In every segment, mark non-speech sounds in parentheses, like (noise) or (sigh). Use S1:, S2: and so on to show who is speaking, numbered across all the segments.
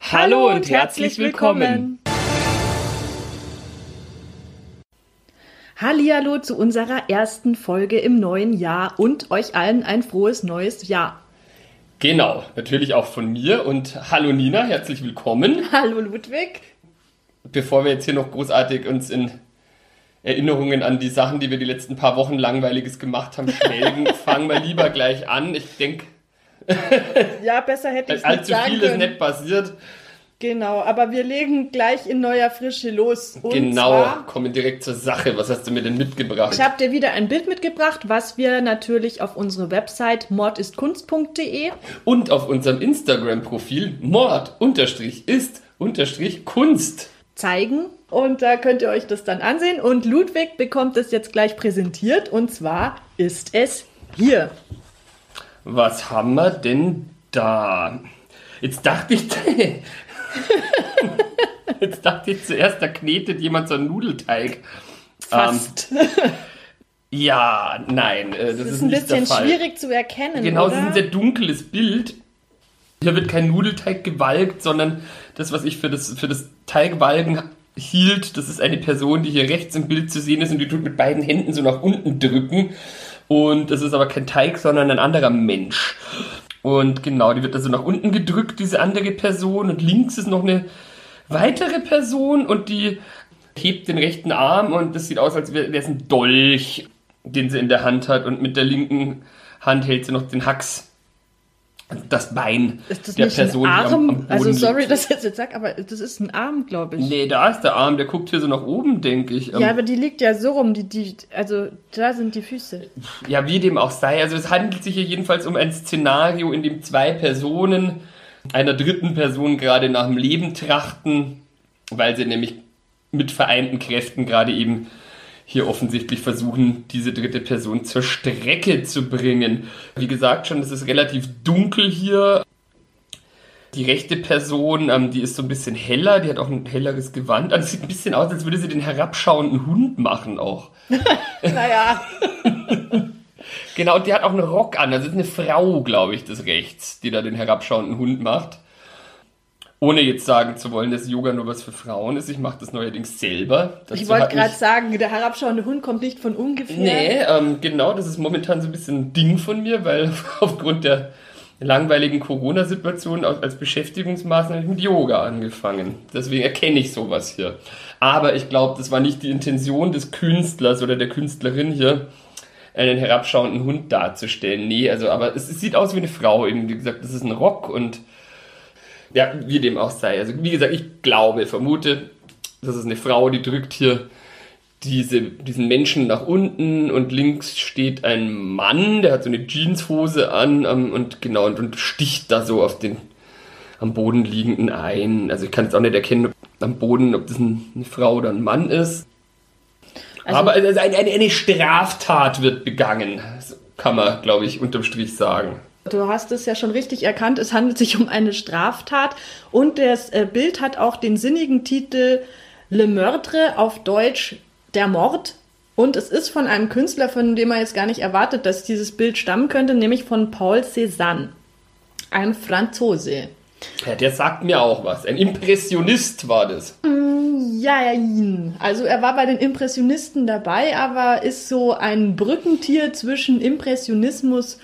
S1: Hallo, und herzlich willkommen.
S2: Hallihallo zu unserer ersten Folge im neuen Jahr und euch allen ein frohes neues Jahr.
S1: Genau, natürlich auch von mir und hallo Nina, herzlich willkommen. (laughs)
S2: Hallo Ludwig.
S1: Bevor wir jetzt hier noch großartig uns in Erinnerungen an die Sachen, die wir die letzten paar Wochen langweiliges gemacht haben, (laughs) schwelgen, fangen wir lieber gleich an. Ich denke, (laughs)
S2: Ja, besser hätte ich es nicht
S1: allzu
S2: sagen
S1: viel ist nicht passiert.
S2: Genau, aber wir legen gleich in neuer Frische los. Und
S1: genau,
S2: zwar,
S1: kommen direkt zur Sache. Was hast du mir denn mitgebracht?
S2: ich habe dir wieder ein Bild mitgebracht, was wir natürlich auf unsere Website mordistkunst.de
S1: Und auf unserem Instagram-Profil Mord-ist-Kunst.
S2: zeigen. Und da könnt ihr euch das dann ansehen. Und Ludwig bekommt es jetzt gleich präsentiert. Und zwar ist es hier.
S1: Was haben wir denn da? Jetzt dachte ich, (laughs) jetzt dachte ich zuerst, da knetet jemand so einen Nudelteig.
S2: Fast.
S1: Ja, nein, äh, das,
S2: das
S1: ist,
S2: ist ein bisschen schwierig zu erkennen.
S1: Genau, es
S2: oder?
S1: ist ein sehr dunkles Bild. Hier wird kein Nudelteig gewalkt, sondern das, was ich für das, für das Teigwalken hielt, das ist eine Person, die hier rechts im Bild zu sehen ist und die tut mit beiden Händen so nach unten drücken. Und das ist aber kein Teig, sondern ein anderer Mensch. Und genau, die wird also nach unten gedrückt, diese andere Person. Und links ist noch eine weitere Person und die hebt den rechten Arm und das sieht aus, als wäre es ein Dolch, den sie in der Hand hat. Und mit der linken Hand hält sie noch den Hax. Das Bein der
S2: nicht
S1: Person, die
S2: Arm?
S1: am, am Boden
S2: also sorry,
S1: liegt.
S2: dass ich das jetzt sage, aber das ist ein Arm, glaube ich.
S1: Nee, da ist der Arm, der guckt hier so nach oben, denke ich. Ähm,
S2: Ja, aber die liegt ja so rum, die, die, also da sind die Füße.
S1: Ja, wie dem auch sei. Also es handelt sich hier jedenfalls um ein Szenario, in dem zwei Personen einer dritten Person gerade nach dem Leben trachten, weil sie nämlich mit vereinten Kräften gerade eben hier offensichtlich versuchen, diese dritte Person zur Strecke zu bringen. Wie gesagt schon, es ist relativ dunkel hier. Die rechte Person, ähm, die ist so ein bisschen heller, die hat auch ein helleres Gewand an. Es sieht ein bisschen aus, als würde sie den herabschauenden Hund machen auch. (laughs)
S2: Naja, (laughs)
S1: Genau, und die hat auch einen Rock an. Das ist eine Frau, glaube ich, des Rechts, die da den herabschauenden Hund macht. Ohne jetzt sagen zu wollen, dass Yoga nur was für Frauen ist. Ich mache das neuerdings selber.
S2: ich
S1: Dazu
S2: wollte
S1: hat
S2: gerade sagen, der herabschauende Hund kommt nicht von ungefähr.
S1: Nee, ähm, genau, das ist momentan so ein bisschen ein Ding von mir, weil (laughs) aufgrund der langweiligen Corona-Situation als Beschäftigungsmaßnahme ich mit Yoga angefangen. Deswegen erkenne ich sowas hier. Aber ich glaube, das war nicht die Intention des Künstlers oder der Künstlerin hier, einen herabschauenden Hund darzustellen. Nee, also, aber es, es sieht aus wie eine Frau. Eben, wie gesagt, das ist ein Rock und ja, wie dem auch sei. Also, wie gesagt, ich glaube, vermute, das ist eine Frau, die drückt hier diese, diesen Menschen nach unten und links steht ein Mann, der hat so eine Jeanshose an ähm, und genau und, und sticht da so auf den am Boden liegenden ein. Also ich kann jetzt auch nicht erkennen ob, am Boden, ob das ein, eine Frau oder ein Mann ist.
S2: Also-
S1: Aber also eine, eine, eine Straftat wird begangen, kann man, glaube ich, unterm Strich sagen.
S2: Du hast es ja schon richtig erkannt, es handelt sich um eine Straftat und das äh, Bild hat auch den sinnigen Titel Le Meurtre auf Deutsch Der Mord. Und es ist von einem Künstler, von dem man jetzt gar nicht erwartet, dass dieses Bild stammen könnte, nämlich von Paul Cézanne, einem Franzose.
S1: Ja, der sagt mir auch was. Ein Impressionist war das.
S2: Ja, also er war bei den Impressionisten dabei, aber ist so ein Brückentier zwischen Impressionismus und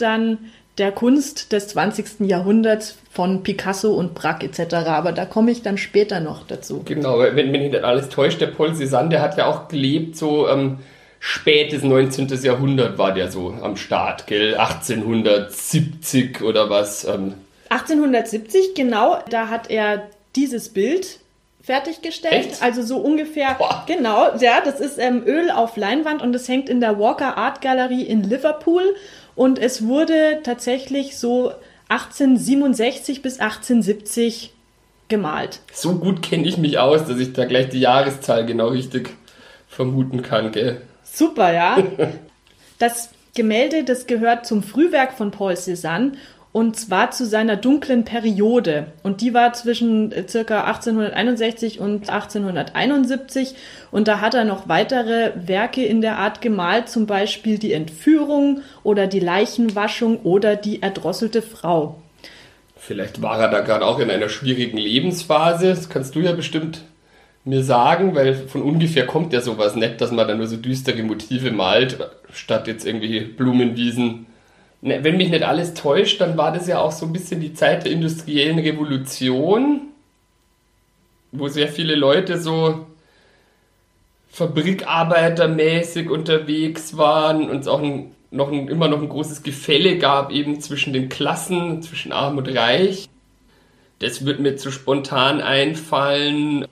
S2: dann der Kunst des 20. Jahrhunderts von Picasso und Braque etc. Aber da komme ich dann später noch dazu.
S1: Genau, wenn, wenn mich nicht alles täuscht, der Paul Cézanne, der hat ja auch gelebt, so ähm, spätes 19. Jahrhundert war der so am Start, gell? 1870 oder was. Ähm,
S2: 1870, genau, da hat er dieses Bild fertiggestellt.
S1: Echt?
S2: Also so ungefähr,
S1: Boah.
S2: genau, ja, das ist ähm, Öl auf Leinwand und es hängt in der Walker Art Gallery in Liverpool und es wurde tatsächlich so 1867 bis 1870 gemalt.
S1: So gut kenne ich mich aus, dass ich da gleich die Jahreszahl genau richtig vermuten kann, gell?
S2: Super, ja. (laughs) Das Gemälde, das gehört zum Frühwerk von Paul Cézanne und zwar zu seiner dunklen Periode. Und die war zwischen äh, circa 1861 und 1871. Und da hat er noch weitere Werke in der Art gemalt, zum Beispiel die Entführung oder die Leichenwaschung oder die erdrosselte Frau.
S1: Vielleicht war er da gerade auch in einer schwierigen Lebensphase. Das kannst du ja bestimmt mir sagen, weil von ungefähr kommt ja sowas nicht, dass man da nur so düstere Motive malt, statt jetzt irgendwie Blumenwiesen wenn mich nicht alles täuscht, dann war das ja auch so ein bisschen die Zeit der industriellen Revolution, wo sehr viele Leute so fabrikarbeitermäßig unterwegs waren und es auch ein, noch ein, immer noch ein großes Gefälle gab eben zwischen den Klassen, zwischen Arm und Reich. Das wird mir zu spontan einfallen.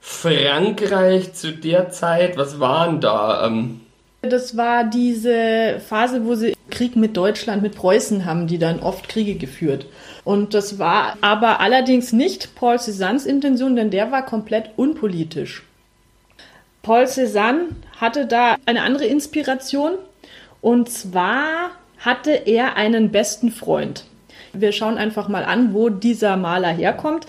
S1: Frankreich zu der Zeit, was waren da? Ähm,
S2: das war diese Phase, wo sie Krieg mit Deutschland, mit Preußen haben, die dann oft Kriege geführt. Und das war aber allerdings nicht Paul Cézannes Intention, denn der war komplett unpolitisch. Paul Cézanne hatte da eine andere Inspiration und zwar hatte er einen besten Freund. Wir schauen einfach mal an, wo dieser Maler herkommt.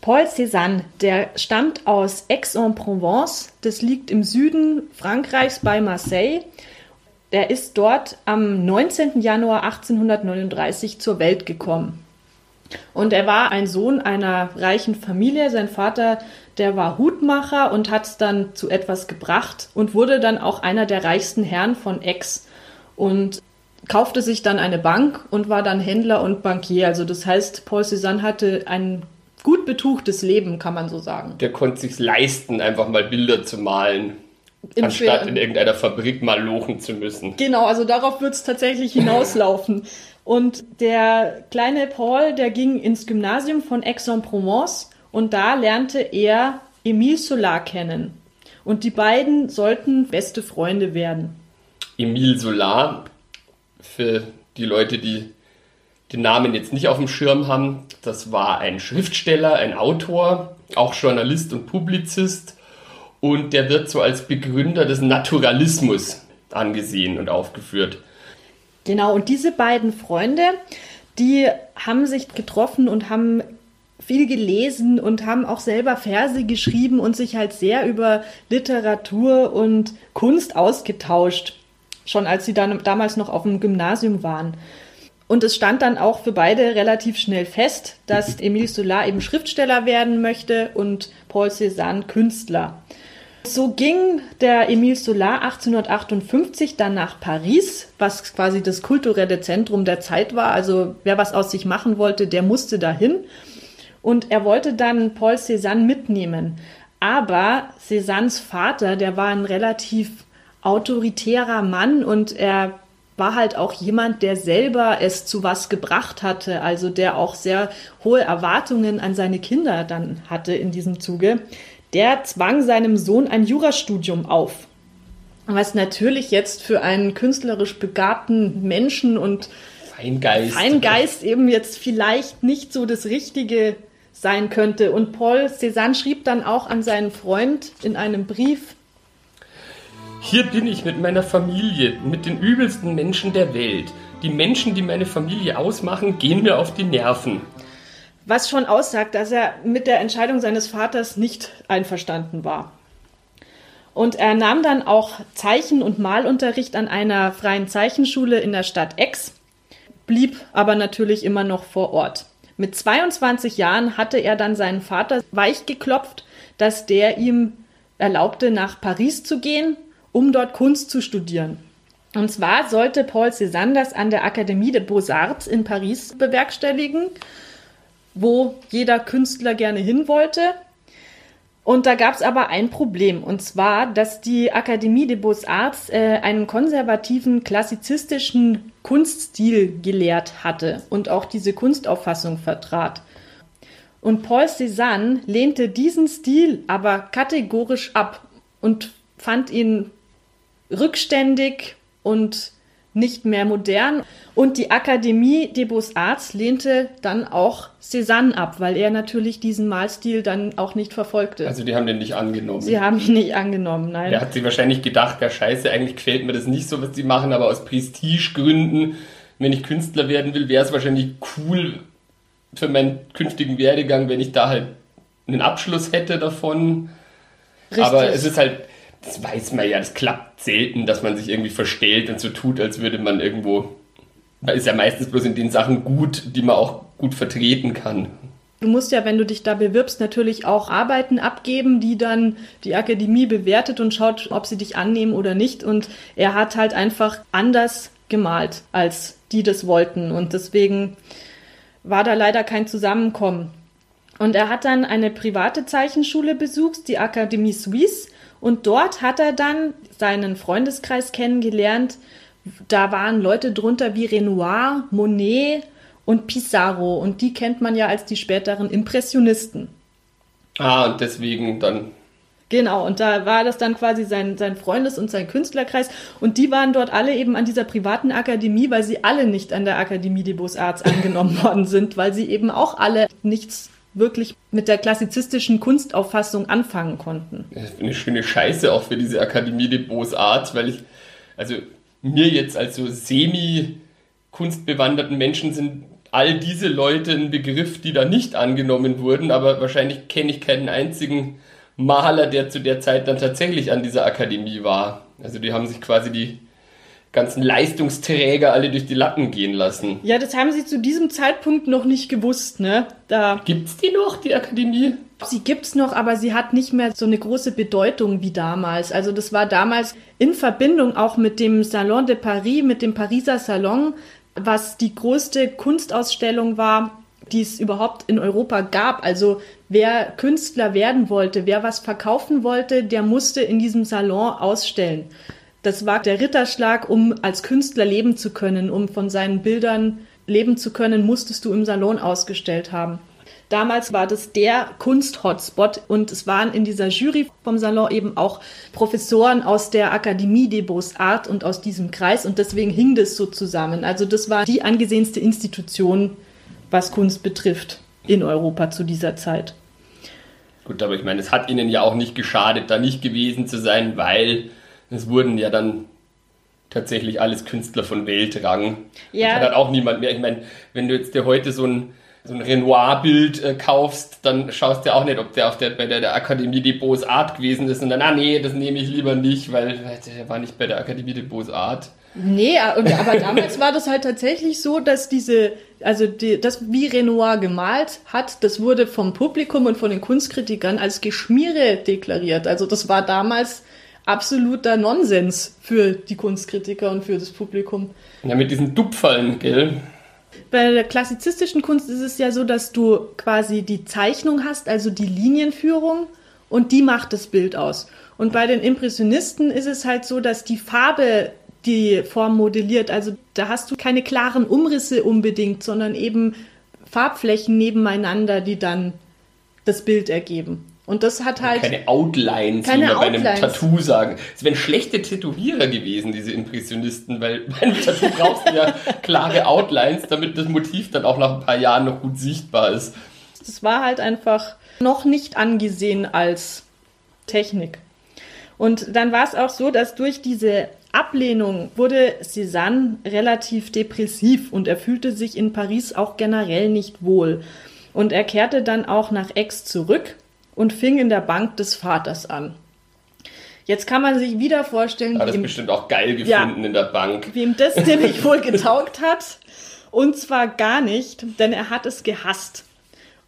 S2: Paul Cézanne, der stammt aus Aix-en-Provence, das liegt im Süden Frankreichs bei Marseille. Er ist dort am 19. Januar 1839 zur Welt gekommen. Und er war ein Sohn einer reichen Familie. Sein Vater, der war Hutmacher und hat es dann zu etwas gebracht und wurde dann auch einer der reichsten Herren von Aix und kaufte sich dann eine Bank und war dann Händler und Bankier. Also das heißt, Paul Cézanne hatte ein gut betuchtes Leben, kann man so sagen.
S1: Der konnte sich leisten, einfach mal Bilder zu malen. Anstatt Schweren. in irgendeiner Fabrik mal lochen zu müssen.
S2: Genau, also darauf wird es tatsächlich hinauslaufen. und der kleine Paul, der ging ins Gymnasium von Aix-en-Provence und da lernte er Emile Solar kennen. Und die beiden sollten beste Freunde werden.
S1: Emile Solar, für die Leute, die den Namen jetzt nicht auf dem Schirm haben, das war ein Schriftsteller, ein Autor, auch Journalist und Publizist und der wird so als Begründer des Naturalismus angesehen und aufgeführt.
S2: Genau, und diese beiden Freunde, die haben sich getroffen und haben viel gelesen und haben auch selber Verse geschrieben und sich halt sehr über Literatur und Kunst ausgetauscht, schon als sie dann damals noch auf dem Gymnasium waren. Und es stand dann auch für beide relativ schnell fest, dass (laughs) Emile Solar eben Schriftsteller werden möchte und Paul Cézanne Künstler. So ging der Emile Solar 1858 dann nach Paris, was quasi das kulturelle Zentrum der Zeit war. Also wer was aus sich machen wollte, der musste dahin. Und er wollte dann Paul Cézanne mitnehmen. Aber Cézannes Vater, der war ein relativ autoritärer Mann und er war halt auch jemand, der selber es zu was gebracht hatte, also der auch sehr hohe Erwartungen an seine Kinder dann hatte in diesem Zuge. Der zwang seinem Sohn ein Jurastudium auf. Was natürlich jetzt für einen künstlerisch begabten Menschen und
S1: Feingeist.
S2: Feingeist eben jetzt vielleicht nicht so das Richtige sein könnte. Und Paul Cézanne schrieb dann auch an seinen Freund in einem Brief,
S1: hier bin ich mit meiner Familie, mit den übelsten Menschen der Welt. Die Menschen, die meine Familie ausmachen, gehen mir auf die Nerven.
S2: Was schon aussagt, dass er mit der Entscheidung seines Vaters nicht einverstanden war. Und er nahm dann auch Zeichen- und Malunterricht an einer freien Zeichenschule in der Stadt Aix, blieb aber natürlich immer noch vor Ort. Mit 22 Jahren hatte er dann seinen Vater weichgeklopft, dass der ihm erlaubte, nach Paris zu gehen um dort Kunst zu studieren. Und zwar sollte Paul Cézanne das an der Akademie des Beaux-Arts in Paris bewerkstelligen, wo jeder Künstler gerne hin wollte. Und da gab es aber ein Problem, und zwar, dass die Akademie des Beaux-Arts äh, einen konservativen, klassizistischen Kunststil gelehrt hatte und auch diese Kunstauffassung vertrat. Und Paul Cézanne lehnte diesen Stil aber kategorisch ab und fand ihn rückständig und nicht mehr modern. Und die Akademie des Beaux-Arts lehnte dann auch Cézanne ab, weil er natürlich diesen Malstil dann auch nicht verfolgte.
S1: Also die haben den nicht angenommen.
S2: Sie haben ihn nicht angenommen, nein.
S1: Er hat sich wahrscheinlich gedacht, ja scheiße, eigentlich gefällt mir das nicht so, was die machen, aber aus Prestigegründen, wenn ich Künstler werden will, wäre es wahrscheinlich cool für meinen künftigen Werdegang, wenn ich da halt einen Abschluss hätte davon. Richtig. Aber es ist halt, das weiß man ja, das klappt selten, dass man sich irgendwie verstellt und so tut, als würde man irgendwo. Man ist ja meistens bloß in den Sachen gut, die man auch gut vertreten kann.
S2: Du musst ja, wenn du dich da bewirbst, natürlich auch Arbeiten abgeben, die dann die Akademie bewertet und schaut, ob sie dich annehmen oder nicht. Und er hat halt einfach anders gemalt, als die das wollten. Und deswegen war da leider kein Zusammenkommen. Und er hat dann eine private Zeichenschule besucht, die Akademie Suisse. Und dort hat er dann seinen Freundeskreis kennengelernt. Da waren Leute drunter wie Renoir, Monet und Pissarro. Und die kennt man ja als die späteren Impressionisten.
S1: Ah, und deswegen dann.
S2: Genau, und da war das dann quasi sein, sein Freundes- und sein Künstlerkreis. Und die waren dort alle eben an dieser privaten Akademie, weil sie alle nicht an der Akademie des Beaux-Arts angenommen (laughs) worden sind, weil sie eben auch alle nichts wirklich mit der klassizistischen Kunstauffassung anfangen konnten.
S1: Eine schöne Scheiße auch für diese Akademie des Beaux-Arts, weil ich, also mir jetzt als so semi-kunstbewanderten Menschen sind all diese Leute ein Begriff, die da nicht angenommen wurden, aber wahrscheinlich kenne ich keinen einzigen Maler, der zu der Zeit dann tatsächlich an dieser Akademie war. Also die haben sich quasi die ganzen Leistungsträger alle durch die Lappen gehen lassen.
S2: Ja, das haben sie zu diesem Zeitpunkt noch nicht gewusst, ne?
S1: Da gibt's die noch, die Akademie?
S2: Sie gibt's noch, aber sie hat nicht mehr so eine große Bedeutung wie damals. Also das war damals in Verbindung auch mit dem Salon de Paris, mit dem Pariser Salon, was die größte Kunstausstellung war, die es überhaupt in Europa gab. Also wer Künstler werden wollte, wer was verkaufen wollte, der musste in diesem Salon ausstellen. Das war der Ritterschlag, um als Künstler leben zu können, um von seinen Bildern leben zu können, musstest du im Salon ausgestellt haben. Damals war das der Kunst-Hotspot und es waren in dieser Jury vom Salon eben auch Professoren aus der Akademie des Beaux-Arts und aus diesem Kreis und deswegen hing das so zusammen. Also das war die angesehenste Institution, was Kunst betrifft in Europa zu dieser Zeit.
S1: Gut, aber ich meine, es hat ihnen ja auch nicht geschadet, da nicht gewesen zu sein, weil es wurden ja dann tatsächlich alles Künstler von Weltrang. Ja. hat halt auch niemand mehr. Ich meine, wenn du jetzt dir heute so ein, so ein Renoir-Bild äh, kaufst, dann schaust du auch nicht, ob der auf der, bei der, der Akademie des Beaux-Arts gewesen ist und dann, ah nee, das nehme ich lieber nicht, weil der war nicht bei der Akademie des Beaux-Arts.
S2: Nee, aber (laughs) damals war das halt tatsächlich so, dass diese, also die, das, wie Renoir gemalt hat, das wurde vom Publikum und von den Kunstkritikern als Geschmiere deklariert. Also das war damals absoluter Nonsens für die Kunstkritiker und für das Publikum.
S1: Ja, mit diesen Dupfallen, gell?
S2: Bei der klassizistischen Kunst ist es ja so, dass du quasi die Zeichnung hast, also die Linienführung, und die macht das Bild aus. Und bei den Impressionisten ist es halt so, dass die Farbe die Form modelliert. Also da hast du keine klaren Umrisse unbedingt, sondern eben Farbflächen nebeneinander, die dann das Bild ergeben. Und das hat halt.
S1: Keine Outlines, keine wie wir bei einem Tattoo sagen. Es wären schlechte Tätowierer gewesen, diese Impressionisten, weil (laughs) bei einem Tattoo brauchst du ja klare Outlines, damit das Motiv dann auch nach ein paar Jahren noch gut sichtbar ist.
S2: Das war halt einfach noch nicht angesehen als Technik. Und dann war es auch so, dass durch diese Ablehnung wurde Cézanne relativ depressiv und er fühlte sich in Paris auch generell nicht wohl. Und er kehrte dann auch nach Aix zurück und fing in der Bank des Vaters an. Jetzt kann man sich wieder vorstellen,
S1: hat das bestimmt auch geil gefunden ja, in der Bank.
S2: Wie ihm das nämlich wohl (laughs) getaugt hat. Und zwar gar nicht, denn er hat es gehasst.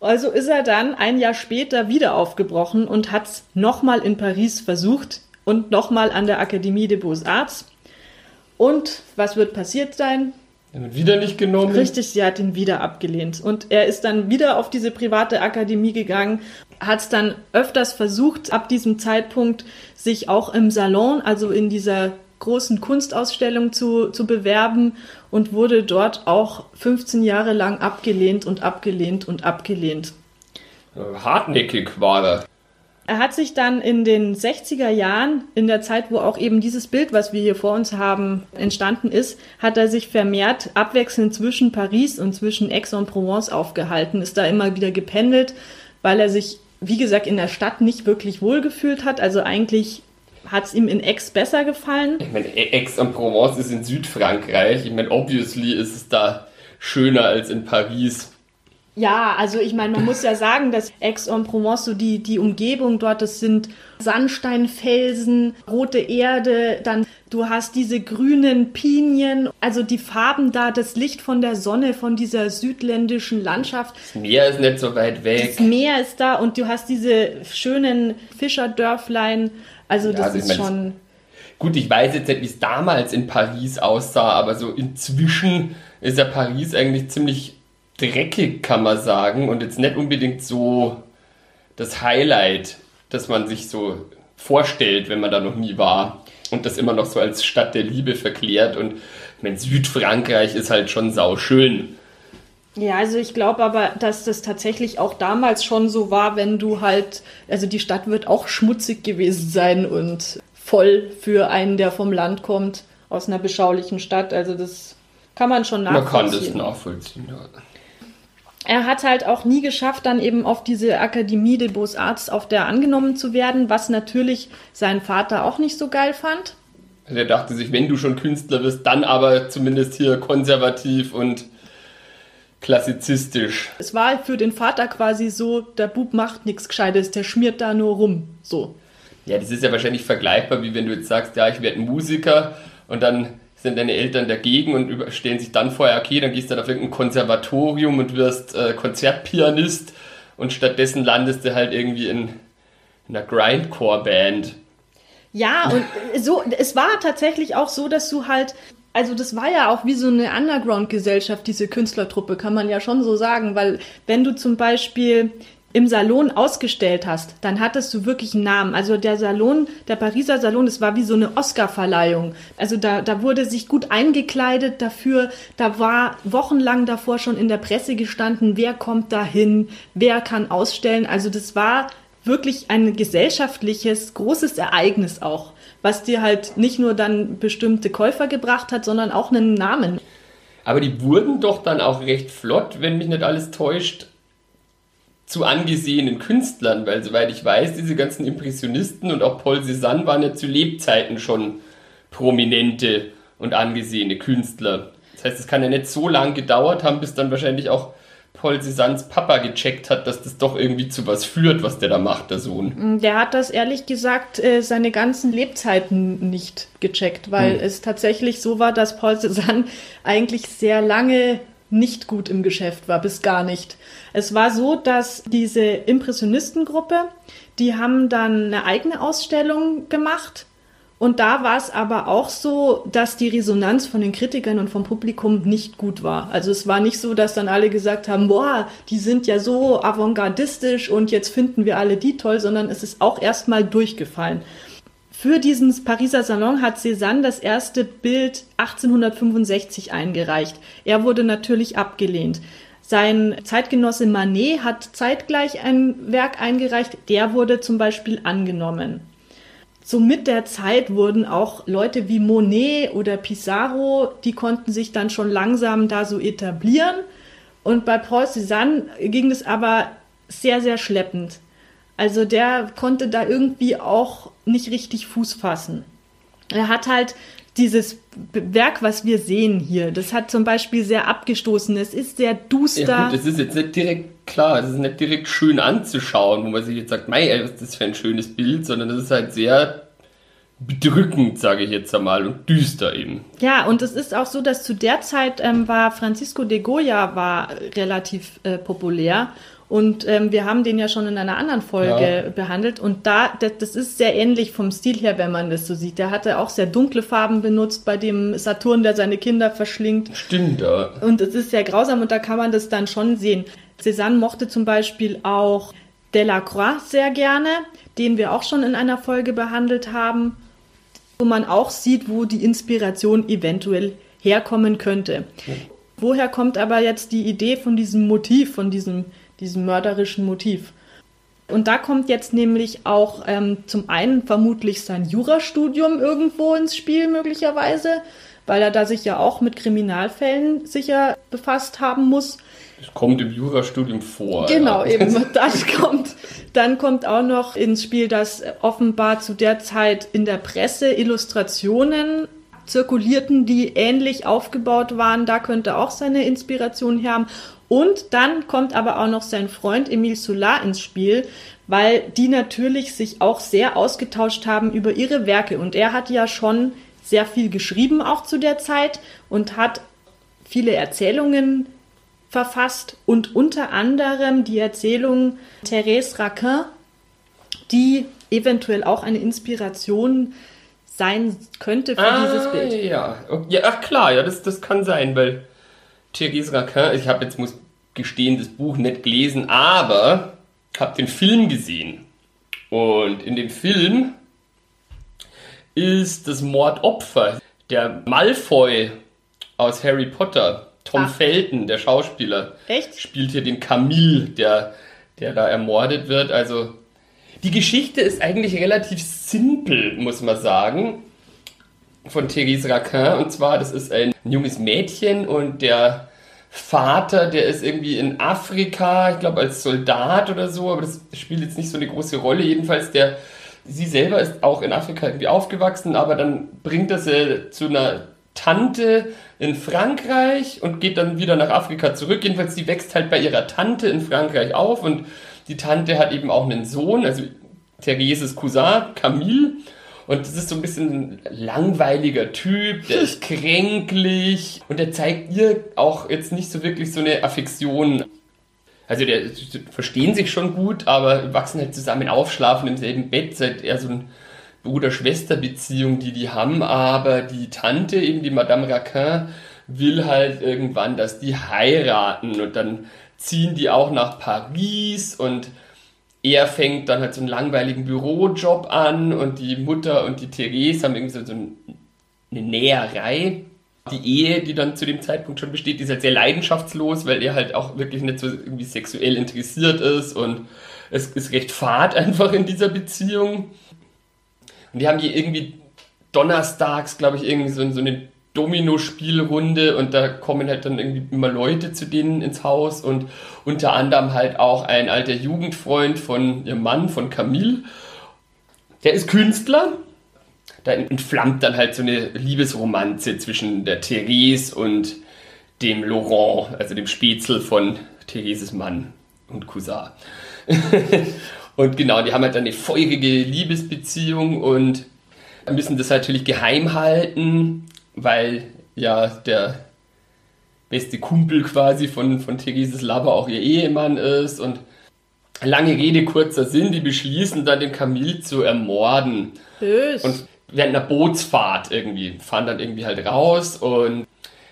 S2: Also ist er dann ein Jahr später wieder aufgebrochen und hat es nochmal in Paris versucht und nochmal an der Akademie des Beaux-Arts. Und was wird passiert sein?
S1: Er wird wieder nicht genommen.
S2: Richtig, sie hat ihn wieder abgelehnt. Und er ist dann wieder auf diese private Akademie gegangen, hat es dann öfters versucht, ab diesem Zeitpunkt sich auch im Salon, also in dieser großen Kunstausstellung zu, zu bewerben und wurde dort auch 15 Jahre lang abgelehnt und abgelehnt und abgelehnt.
S1: Hartnäckig war er.
S2: Er hat sich dann in den 60er Jahren, in der Zeit, wo auch eben dieses Bild, was wir hier vor uns haben, entstanden ist, hat er sich vermehrt abwechselnd zwischen Paris und zwischen Aix-en-Provence aufgehalten, ist da immer wieder gependelt, weil er sich, wie gesagt, in der Stadt nicht wirklich wohlgefühlt hat. Also eigentlich hat es ihm in Aix besser gefallen.
S1: Ich meine, Aix-en-Provence ist in Südfrankreich. Ich meine, obviously ist es da schöner als in Paris.
S2: Ja, also ich meine, man muss ja sagen, dass Aix-en-Provence, so die, die Umgebung dort, das sind Sandsteinfelsen, rote Erde, dann du hast diese grünen Pinien, also die Farben da, das Licht von der Sonne, von dieser südländischen Landschaft.
S1: Das Meer ist nicht so weit weg.
S2: Das Meer ist da und du hast diese schönen Fischerdörflein, also das ja, also ist schon...
S1: Gut, ich weiß jetzt nicht, wie es damals in Paris aussah, aber so inzwischen ist ja Paris eigentlich ziemlich dreckig, kann man sagen, und jetzt nicht unbedingt so das Highlight, das man sich so vorstellt, wenn man da noch nie war und das immer noch so als Stadt der Liebe verklärt. Und ich meine, Südfrankreich ist halt schon sauschön.
S2: Ja, also ich glaube aber, dass das tatsächlich auch damals schon so war, wenn du halt, also die Stadt wird auch schmutzig gewesen sein und voll für einen, der vom Land kommt, aus einer beschaulichen Stadt. Also das kann man schon nachvollziehen.
S1: Man kann das nachvollziehen, ja
S2: er hat halt auch nie geschafft, dann eben auf diese Akademie des Beaux-Arts auf der angenommen zu werden, was natürlich sein Vater auch nicht so geil fand.
S1: Also er dachte sich, wenn du schon Künstler wirst, dann aber zumindest hier konservativ und klassizistisch.
S2: Es war für den Vater quasi so, der Bub macht nichts Gescheites, der schmiert da nur rum, so.
S1: Ja, das ist ja wahrscheinlich vergleichbar, wie wenn du jetzt sagst, ja, ich werde Musiker und dann sind deine Eltern dagegen und stellen sich dann vor, okay, dann gehst du auf irgendein Konservatorium und wirst äh, Konzertpianist und stattdessen landest du halt irgendwie in, in einer Grindcore-Band.
S2: Ja, und so, es war tatsächlich auch so, dass du halt, also das war ja auch wie so eine Underground-Gesellschaft, diese Künstlertruppe, kann man ja schon so sagen, weil wenn du zum Beispiel im Salon ausgestellt hast, dann hattest du wirklich einen Namen. Also der Salon, der Pariser Salon, das war wie so eine Oscar-Verleihung. Also da, da wurde sich gut eingekleidet dafür. Da war wochenlang davor schon in der Presse gestanden, wer kommt da hin, wer kann ausstellen. Also das war wirklich ein gesellschaftliches, großes Ereignis auch, was dir halt nicht nur dann bestimmte Käufer gebracht hat, sondern auch einen Namen.
S1: Aber die wurden doch dann auch recht flott, wenn mich nicht alles täuscht, zu angesehenen Künstlern, weil soweit ich weiß, diese ganzen Impressionisten und auch Paul Cézanne waren ja zu Lebzeiten schon prominente und angesehene Künstler. Das heißt, es kann ja nicht so lange gedauert haben, bis dann wahrscheinlich auch Paul Cézannes Papa gecheckt hat, dass das doch irgendwie zu was führt, was der da macht, der Sohn.
S2: Mm, der hat das ehrlich gesagt äh, seine ganzen Lebzeiten nicht gecheckt, weil hm. es tatsächlich so war, dass Paul Cézanne eigentlich sehr lange nicht gut im Geschäft war, bis gar nicht. Es war so, dass diese Impressionistengruppe, die haben dann eine eigene Ausstellung gemacht. Und da war es aber auch so, dass die Resonanz von den Kritikern und vom Publikum nicht gut war. Also es war nicht so, dass dann alle gesagt haben, boah, die sind ja so avantgardistisch und jetzt finden wir alle die toll, sondern es ist auch erstmal durchgefallen. Für diesen Pariser Salon hat Cézanne das erste Bild 1865 eingereicht. Er wurde natürlich abgelehnt. Sein Zeitgenosse Manet hat zeitgleich ein Werk eingereicht, der wurde zum Beispiel angenommen. So mit der Zeit wurden auch Leute wie Monet oder Pissarro, die konnten sich dann schon langsam da so etablieren. Und bei Paul Cézanne ging es aber sehr, sehr schleppend. Also der konnte da irgendwie auch nicht richtig Fuß fassen. Er hat halt dieses Werk, was wir sehen hier, das hat zum Beispiel sehr abgestoßen. Es ist sehr duster. Ja,
S1: gut, es ist jetzt nicht direkt klar, es ist nicht direkt schön anzuschauen, wo man sich jetzt sagt, mei, was ist das für ein schönes Bild, sondern es ist halt sehr bedrückend, sage ich jetzt einmal, und düster eben.
S2: Ja, und es ist auch so, dass zu der Zeit ähm, war Francisco de Goya war relativ äh, populär und ähm, wir haben den ja schon in einer anderen Folge ja. behandelt. Und da, das, das, ist sehr ähnlich vom Stil her, wenn man das so sieht. Der hatte auch sehr dunkle Farben benutzt bei dem Saturn, der seine Kinder verschlingt.
S1: Stimmt, ja.
S2: Und es ist sehr grausam und da kann man das dann schon sehen. Cézanne mochte zum Beispiel auch Delacroix sehr gerne, den wir auch schon in einer Folge behandelt haben, wo man auch sieht, wo die Inspiration eventuell herkommen könnte. Woher kommt aber jetzt die Idee von diesem Motiv, von diesem diesem mörderischen Motiv. Und da kommt jetzt nämlich auch ähm, zum einen vermutlich sein Jurastudium irgendwo ins Spiel möglicherweise, weil er da sich ja auch mit Kriminalfällen sicher befasst haben muss.
S1: Das kommt im Jurastudium vor.
S2: Genau, ja. eben. (laughs) Das kommt, dann kommt auch noch ins Spiel, dass offenbar zu der Zeit in der Presse Illustrationen zirkulierten, die ähnlich aufgebaut waren. Da könnte auch seine Inspiration her haben. Und dann kommt aber auch noch sein Freund Emile Solar ins Spiel, weil die natürlich sich auch sehr ausgetauscht haben über ihre Werke. Und er hat ja schon sehr viel geschrieben, auch zu der Zeit, und hat viele Erzählungen verfasst und unter anderem die Erzählung Thérèse Raquin, die eventuell auch eine Inspiration sein könnte für ah, dieses Bild.
S1: Ja, ja ach klar, ja, das, das kann sein, weil Thérèse Raquin, ich habe jetzt, muss gestehen, das Buch nicht gelesen, aber habe den Film gesehen. Und in dem Film ist das Mordopfer der Malfoy aus Harry Potter. Tom Ach. Felton, der Schauspieler,
S2: Echt?
S1: spielt hier den Camille, der, der da ermordet wird. Also die Geschichte ist eigentlich relativ simpel, muss man sagen, von Therese Raquin. Und zwar, das ist ein junges Mädchen und der Vater, der ist irgendwie in Afrika, ich glaube als Soldat oder so, aber das spielt jetzt nicht so eine große Rolle. Jedenfalls der, sie selber ist auch in Afrika irgendwie aufgewachsen, aber dann bringt er sie zu einer Tante in Frankreich und geht dann wieder nach Afrika zurück. Jedenfalls, die wächst halt bei ihrer Tante in Frankreich auf und die Tante hat eben auch einen Sohn, also Thereses Cousin, Camille. Und das ist so ein bisschen ein langweiliger Typ, der ist (laughs) kränklich und der zeigt ihr auch jetzt nicht so wirklich so eine Affektion. Also der verstehen sich schon gut, aber wachsen halt zusammen auf, schlafen im selben Bett, seit er so ein Bruder-Schwester-Beziehung, die die haben, aber die Tante, eben die Madame Raquin, will halt irgendwann, dass die heiraten und dann ziehen die auch nach Paris und er fängt dann halt so einen langweiligen Bürojob an und die Mutter und die Therese haben irgendwie so eine Näherei. Die Ehe, die dann zu dem Zeitpunkt schon besteht, ist halt sehr leidenschaftslos, weil er halt auch wirklich nicht so irgendwie sexuell interessiert ist und es ist recht fad (laughs) einfach in dieser Beziehung. Und die haben hier irgendwie donnerstags, glaube ich, irgendwie so, so eine Domino-Spielrunde und da kommen halt dann irgendwie immer Leute zu denen ins Haus und unter anderem halt auch ein alter Jugendfreund von ihrem Mann, von Camille. Der ist Künstler. Da entflammt dann halt so eine Liebesromanze zwischen der Therese und dem Laurent, also dem Spätzle von Thereses Mann und Cousin. (laughs) Und genau, die haben halt eine feurige Liebesbeziehung und müssen das natürlich geheim halten, weil ja der beste Kumpel quasi von, von Thereses Lover auch ihr Ehemann ist. Und lange Rede, kurzer Sinn, die beschließen dann den Camille zu ermorden.
S2: Bös.
S1: Und während einer Bootsfahrt irgendwie fahren dann irgendwie halt raus und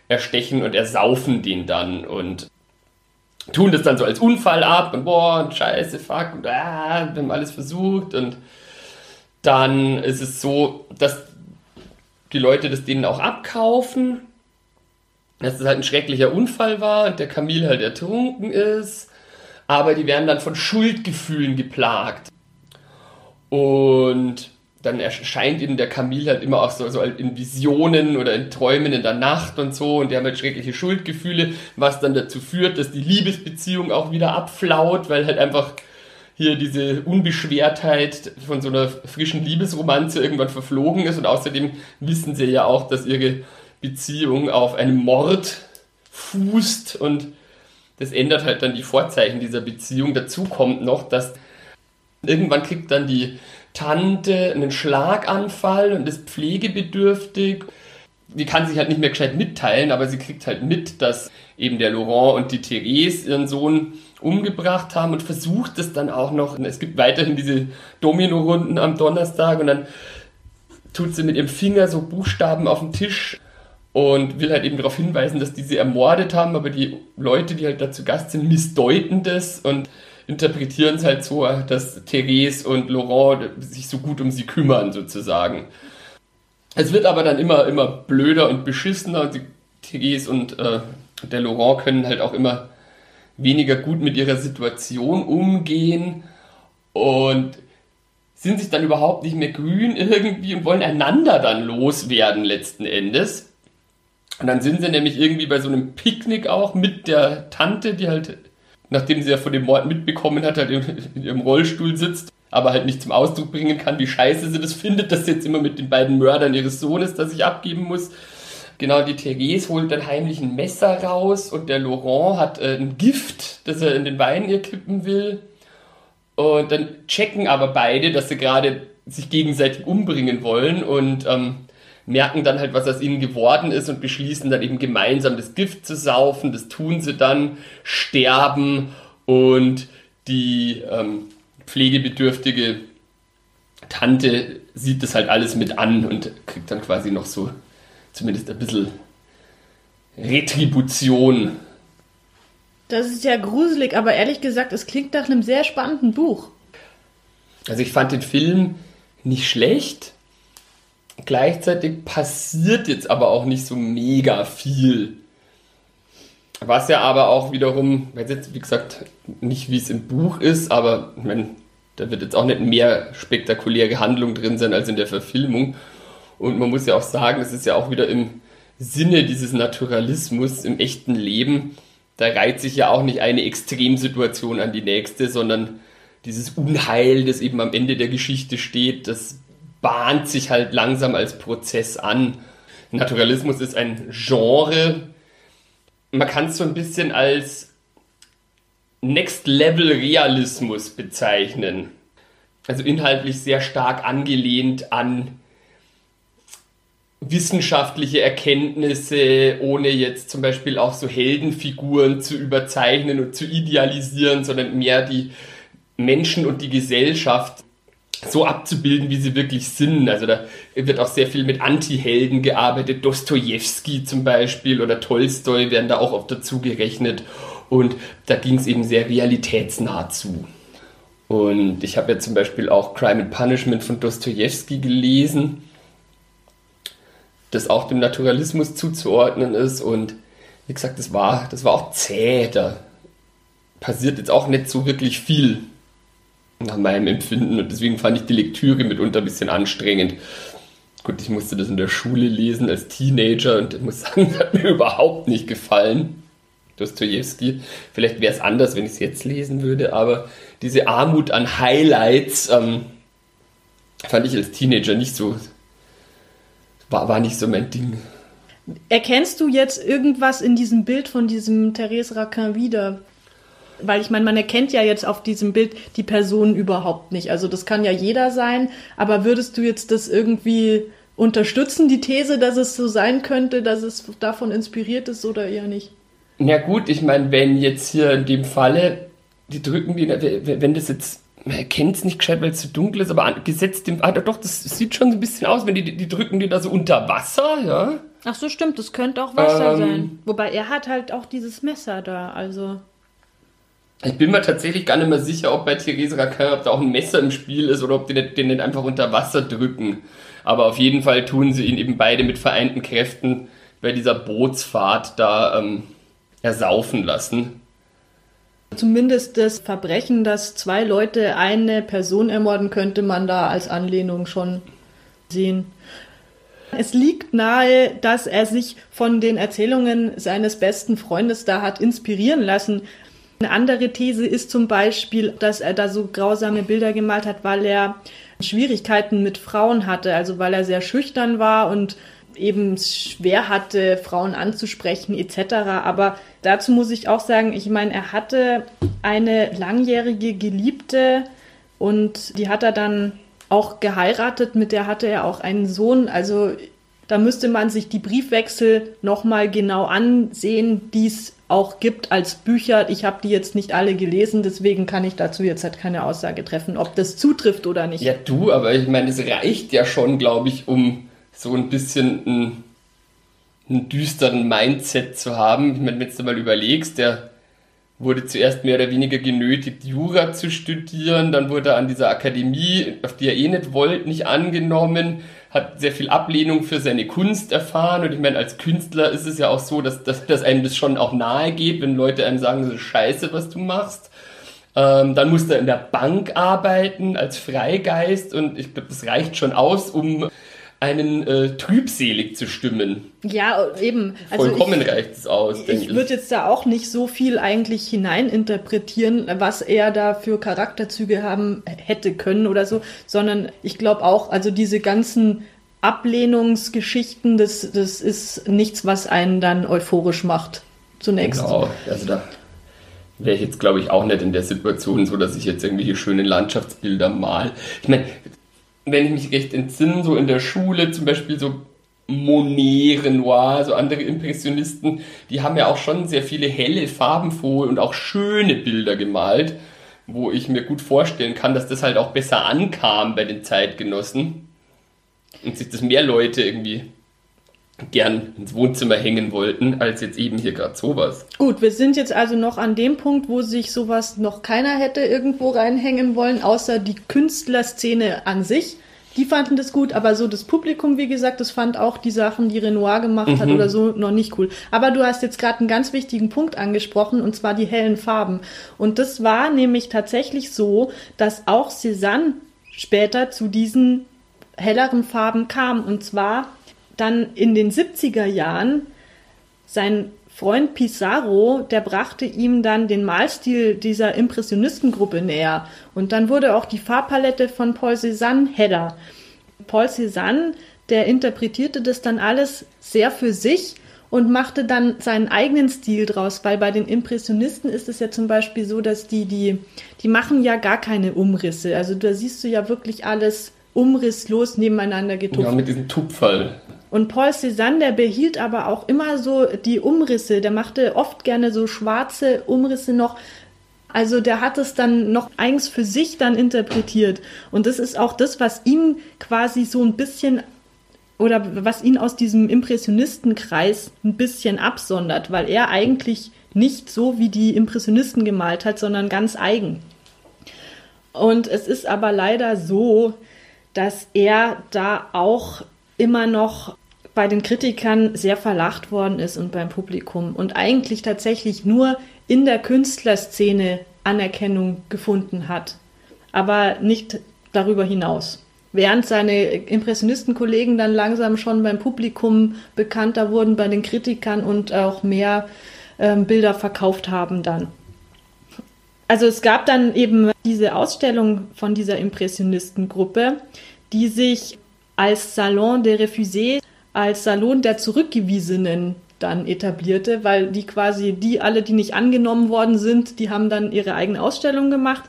S1: erstechen und ersaufen den dann. Und tun das dann so als Unfall ab und boah, und scheiße, fuck, und ah, wir haben alles versucht und dann ist es so, dass die Leute das denen auch abkaufen, dass es halt ein schrecklicher Unfall war und der Kamil halt ertrunken ist, aber die werden dann von Schuldgefühlen geplagt. Und dann erscheint ihnen der Kamil halt immer auch so, so in Visionen oder in Träumen in der Nacht und so und die haben halt schreckliche Schuldgefühle, was dann dazu führt, dass die Liebesbeziehung auch wieder abflaut, weil halt einfach hier diese Unbeschwertheit von so einer frischen Liebesromanze irgendwann verflogen ist und außerdem wissen sie ja auch, dass ihre Beziehung auf einem Mord fußt und das ändert halt dann die Vorzeichen dieser Beziehung. Dazu kommt noch, dass irgendwann kriegt dann die Tante einen Schlaganfall und ist pflegebedürftig. Die kann sich halt nicht mehr gescheit mitteilen, aber sie kriegt halt mit, dass eben der Laurent und die Therese ihren Sohn umgebracht haben und versucht es dann auch noch. Es gibt weiterhin diese Domino-Runden am Donnerstag und dann tut sie mit ihrem Finger so Buchstaben auf den Tisch und will halt eben darauf hinweisen, dass die sie ermordet haben, aber die Leute, die halt da zu Gast sind, missdeuten das und interpretieren es halt so, dass Therese und Laurent sich so gut um sie kümmern, sozusagen. Es wird aber dann immer, immer blöder und beschissener die Therese und äh, der Laurent können halt auch immer weniger gut mit ihrer Situation umgehen und sind sich dann überhaupt nicht mehr grün irgendwie und wollen einander dann loswerden letzten Endes. Und dann sind sie nämlich irgendwie bei so einem Picknick auch mit der Tante, die halt, nachdem sie ja von dem Mord mitbekommen hat, halt in ihrem Rollstuhl sitzt, aber halt nicht zum Ausdruck bringen kann, wie scheiße sie das findet, dass sie jetzt immer mit den beiden Mördern ihres Sohnes das sich abgeben muss. Genau, die Therese holt dann heimlich ein Messer raus und der Laurent hat äh, ein Gift, das er in den Wein ihr kippen will. Und dann checken aber beide, dass sie gerade sich gegenseitig umbringen wollen und ähm, merken dann halt, was aus ihnen geworden ist und beschließen dann eben gemeinsam das Gift zu saufen. Das tun sie dann, sterben und die ähm, pflegebedürftige Tante sieht das halt alles mit an und kriegt dann quasi noch so zumindest ein bisschen Retribution.
S2: Das ist ja gruselig, aber ehrlich gesagt, es klingt nach einem sehr spannenden Buch.
S1: Also ich fand den Film nicht schlecht. Gleichzeitig passiert jetzt aber auch nicht so mega viel. Was ja aber auch wiederum, weiß jetzt wie gesagt nicht wie es im Buch ist, aber ich meine, da wird jetzt auch nicht mehr spektakuläre Handlung drin sein als in der Verfilmung. Und man muss ja auch sagen, es ist ja auch wieder im Sinne dieses Naturalismus im echten Leben. Da reiht sich ja auch nicht eine Extremsituation an die nächste, sondern dieses Unheil, das eben am Ende der Geschichte steht, das bahnt sich halt langsam als Prozess an. Naturalismus ist ein Genre. Man kann es so ein bisschen als Next-Level-Realismus bezeichnen. Also inhaltlich sehr stark angelehnt an wissenschaftliche Erkenntnisse, ohne jetzt zum Beispiel auch so Heldenfiguren zu überzeichnen und zu idealisieren, sondern mehr die Menschen und die Gesellschaft so abzubilden, wie sie wirklich sind. Also da wird auch sehr viel mit Anti-Helden gearbeitet. Dostoevsky zum Beispiel oder Tolstoi werden da auch oft dazu gerechnet. Und da ging es eben sehr realitätsnah zu. Und ich habe ja zum Beispiel auch Crime and Punishment von Dostoevsky gelesen das auch dem Naturalismus zuzuordnen ist. Und wie gesagt, das war, das war auch zäh. Da passiert jetzt auch nicht so wirklich viel nach meinem Empfinden. Und deswegen fand ich die Lektüre mitunter ein bisschen anstrengend. Gut, ich musste das in der Schule lesen als Teenager und ich muss (laughs) sagen, das hat mir überhaupt nicht gefallen. Dostoevsky. Vielleicht wäre es anders, wenn ich es jetzt lesen würde, aber diese Armut an Highlights ähm, fand ich als Teenager nicht so, war, war nicht so mein Ding.
S2: Erkennst du jetzt irgendwas in diesem Bild von diesem Therese Raquin wieder? Weil ich meine, man erkennt ja jetzt auf diesem Bild die Person überhaupt nicht. Also das kann ja jeder sein, aber würdest du jetzt das irgendwie unterstützen, die These, dass es so sein könnte, dass es davon inspiriert ist oder eher nicht?
S1: Na gut, ich meine, wenn jetzt hier in dem Falle, die drücken die, wenn das jetzt man erkennt es nicht gescheit, weil es zu dunkel ist, aber gesetzt dem. Ah, doch, das sieht schon so ein bisschen aus, wenn die, die drücken die da so unter Wasser, ja.
S2: Ach so, stimmt, das könnte auch Wasser ähm, sein. Wobei er hat halt auch dieses Messer da, also.
S1: Ich bin mir tatsächlich gar nicht mehr sicher, ob bei Therese Raquin, ob da auch ein Messer im Spiel ist oder ob die den nicht einfach unter Wasser drücken. Aber auf jeden Fall tun sie ihn eben beide mit vereinten Kräften bei dieser Bootsfahrt da ähm, ersaufen lassen.
S2: Zumindest das Verbrechen, dass zwei Leute eine Person ermorden, könnte man da als Anlehnung schon sehen. Es liegt nahe, dass er sich von den Erzählungen seines besten Freundes da hat inspirieren lassen. Eine andere These ist zum Beispiel, dass er da so grausame Bilder gemalt hat, weil er Schwierigkeiten mit Frauen hatte, also weil er sehr schüchtern war und eben schwer hatte, Frauen anzusprechen etc. Aber dazu muss ich auch sagen, ich meine, er hatte eine langjährige Geliebte und die hat er dann auch geheiratet, mit der hatte er auch einen Sohn. Also da müsste man sich die Briefwechsel nochmal genau ansehen, die es auch gibt als Bücher. Ich habe die jetzt nicht alle gelesen, deswegen kann ich dazu jetzt halt keine Aussage treffen, ob das zutrifft oder nicht.
S1: Ja, du, aber ich meine, es reicht ja schon, glaube ich, um so ein bisschen einen, einen düsteren Mindset zu haben. Ich meine, wenn du mal überlegst, der wurde zuerst mehr oder weniger genötigt, Jura zu studieren, dann wurde er an dieser Akademie, auf die er eh nicht wollte, nicht angenommen, hat sehr viel Ablehnung für seine Kunst erfahren und ich meine, als Künstler ist es ja auch so, dass, dass, dass einem das schon auch nahe geht, wenn Leute einem sagen, ist scheiße, was du machst. Ähm, dann musste er in der Bank arbeiten als Freigeist und ich glaube, das reicht schon aus, um einen äh, trübselig zu stimmen.
S2: Ja, eben.
S1: Also Vollkommen ich, reicht es aus.
S2: Ich, ich würde jetzt da auch nicht so viel eigentlich hineininterpretieren, was er da für Charakterzüge haben hätte können oder so, sondern ich glaube auch, also diese ganzen Ablehnungsgeschichten, das, das ist nichts, was einen dann euphorisch macht. Zunächst.
S1: Genau, also da wäre ich jetzt, glaube ich, auch nicht in der Situation so, dass ich jetzt irgendwelche schönen Landschaftsbilder mal. Ich meine, wenn ich mich recht entsinne, so in der Schule zum Beispiel so Monet, Renoir, so andere Impressionisten, die haben ja auch schon sehr viele helle, farbenfrohe und auch schöne Bilder gemalt, wo ich mir gut vorstellen kann, dass das halt auch besser ankam bei den Zeitgenossen und sich das mehr Leute irgendwie gern ins Wohnzimmer hängen wollten, als jetzt eben hier gerade sowas.
S2: Gut, wir sind jetzt also noch an dem Punkt, wo sich sowas noch keiner hätte irgendwo reinhängen wollen, außer die Künstlerszene an sich. Die fanden das gut, aber so das Publikum, wie gesagt, das fand auch die Sachen, die Renoir gemacht mhm. hat oder so, noch nicht cool. Aber du hast jetzt gerade einen ganz wichtigen Punkt angesprochen, und zwar die hellen Farben. Und das war nämlich tatsächlich so, dass auch Cézanne später zu diesen helleren Farben kam. Und zwar dann in den 70er Jahren sein Freund Pissarro, der brachte ihm dann den Malstil dieser Impressionistengruppe näher. Und dann wurde auch die Farbpalette von Paul Cézanne heller. Paul Cézanne, der interpretierte das dann alles sehr für sich und machte dann seinen eigenen Stil draus, weil bei den Impressionisten ist es ja zum Beispiel so, dass die, die, die machen ja gar keine Umrisse. Also da siehst du ja wirklich alles umrisslos nebeneinander getupft.
S1: Ja, mit diesem Tupferl.
S2: Und Paul Cézanne, der behielt aber auch immer so die Umrisse. Der machte oft gerne so schwarze Umrisse noch. Also der hat es dann noch eigens für sich dann interpretiert. Und das ist auch das, was ihn quasi so ein bisschen oder was ihn aus diesem Impressionistenkreis ein bisschen absondert, weil er eigentlich nicht so wie die Impressionisten gemalt hat, sondern ganz eigen. Und es ist aber leider so, dass er da auch immer noch bei den Kritikern sehr verlacht worden ist und beim Publikum und eigentlich tatsächlich nur in der Künstlerszene Anerkennung gefunden hat, aber nicht darüber hinaus. Während seine Impressionistenkollegen dann langsam schon beim Publikum bekannter wurden, bei den Kritikern und auch mehr ähm, Bilder verkauft haben dann. Also es gab dann eben diese Ausstellung von dieser Impressionistengruppe, die sich als Salon des Refusés als Salon der Zurückgewiesenen dann etablierte, weil die quasi, die alle, die nicht angenommen worden sind, die haben dann ihre eigene Ausstellung gemacht.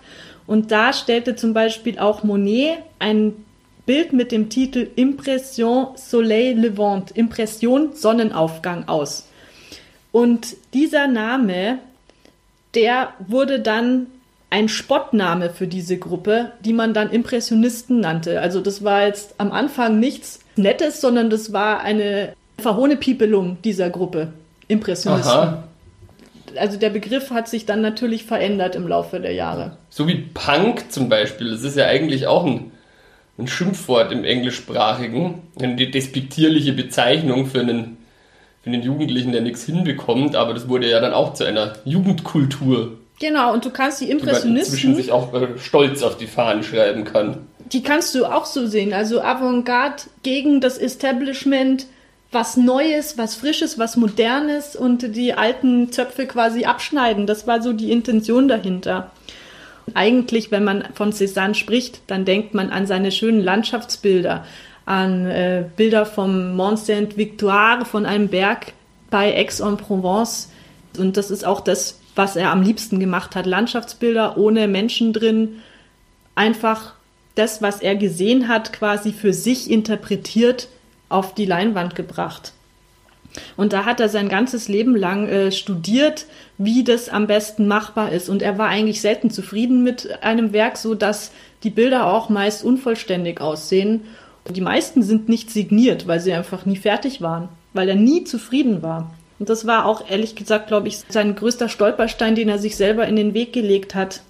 S2: Und da stellte zum Beispiel auch Monet ein Bild mit dem Titel Impression Soleil Levant, Impression Sonnenaufgang aus. Und dieser Name, der wurde dann ein Spottname für diese Gruppe, die man dann Impressionisten nannte. Also das war jetzt am Anfang nichts Nettes, sondern das war eine Verhohnepiepelung dieser Gruppe. Impressionisten. Aha. Also der Begriff hat sich dann natürlich verändert im Laufe der Jahre.
S1: So wie Punk zum Beispiel, das ist ja eigentlich auch ein, ein Schimpfwort im Englischsprachigen, eine despektierliche Bezeichnung für einen, für einen Jugendlichen, der nichts hinbekommt, aber das wurde ja dann auch zu einer Jugendkultur.
S2: Genau, und du kannst die Impressionisten. Die
S1: inzwischen sich auch äh, stolz auf die Fahnen schreiben kann
S2: die kannst du auch so sehen. Also Avantgarde gegen das Establishment, was Neues, was Frisches, was Modernes und die alten Zöpfe quasi abschneiden. Das war so die Intention dahinter. Eigentlich, wenn man von Cézanne spricht, dann denkt man an seine schönen Landschaftsbilder, an äh, Bilder vom Mont Saint-Victoire, von einem Berg bei Aix-en-Provence. Und das ist auch das, was er am liebsten gemacht hat. Landschaftsbilder ohne Menschen drin, einfach das, was er gesehen hat, quasi für sich interpretiert auf die Leinwand gebracht. Und da hat er sein ganzes Leben lang äh, studiert, wie das am besten machbar ist. Und er war eigentlich selten zufrieden mit einem Werk, so dass die Bilder auch meist unvollständig aussehen. Und die meisten sind nicht signiert, weil sie einfach nie fertig waren, weil er nie zufrieden war. Und das war auch ehrlich gesagt, glaube ich, sein größter Stolperstein, den er sich selber in den Weg gelegt hat,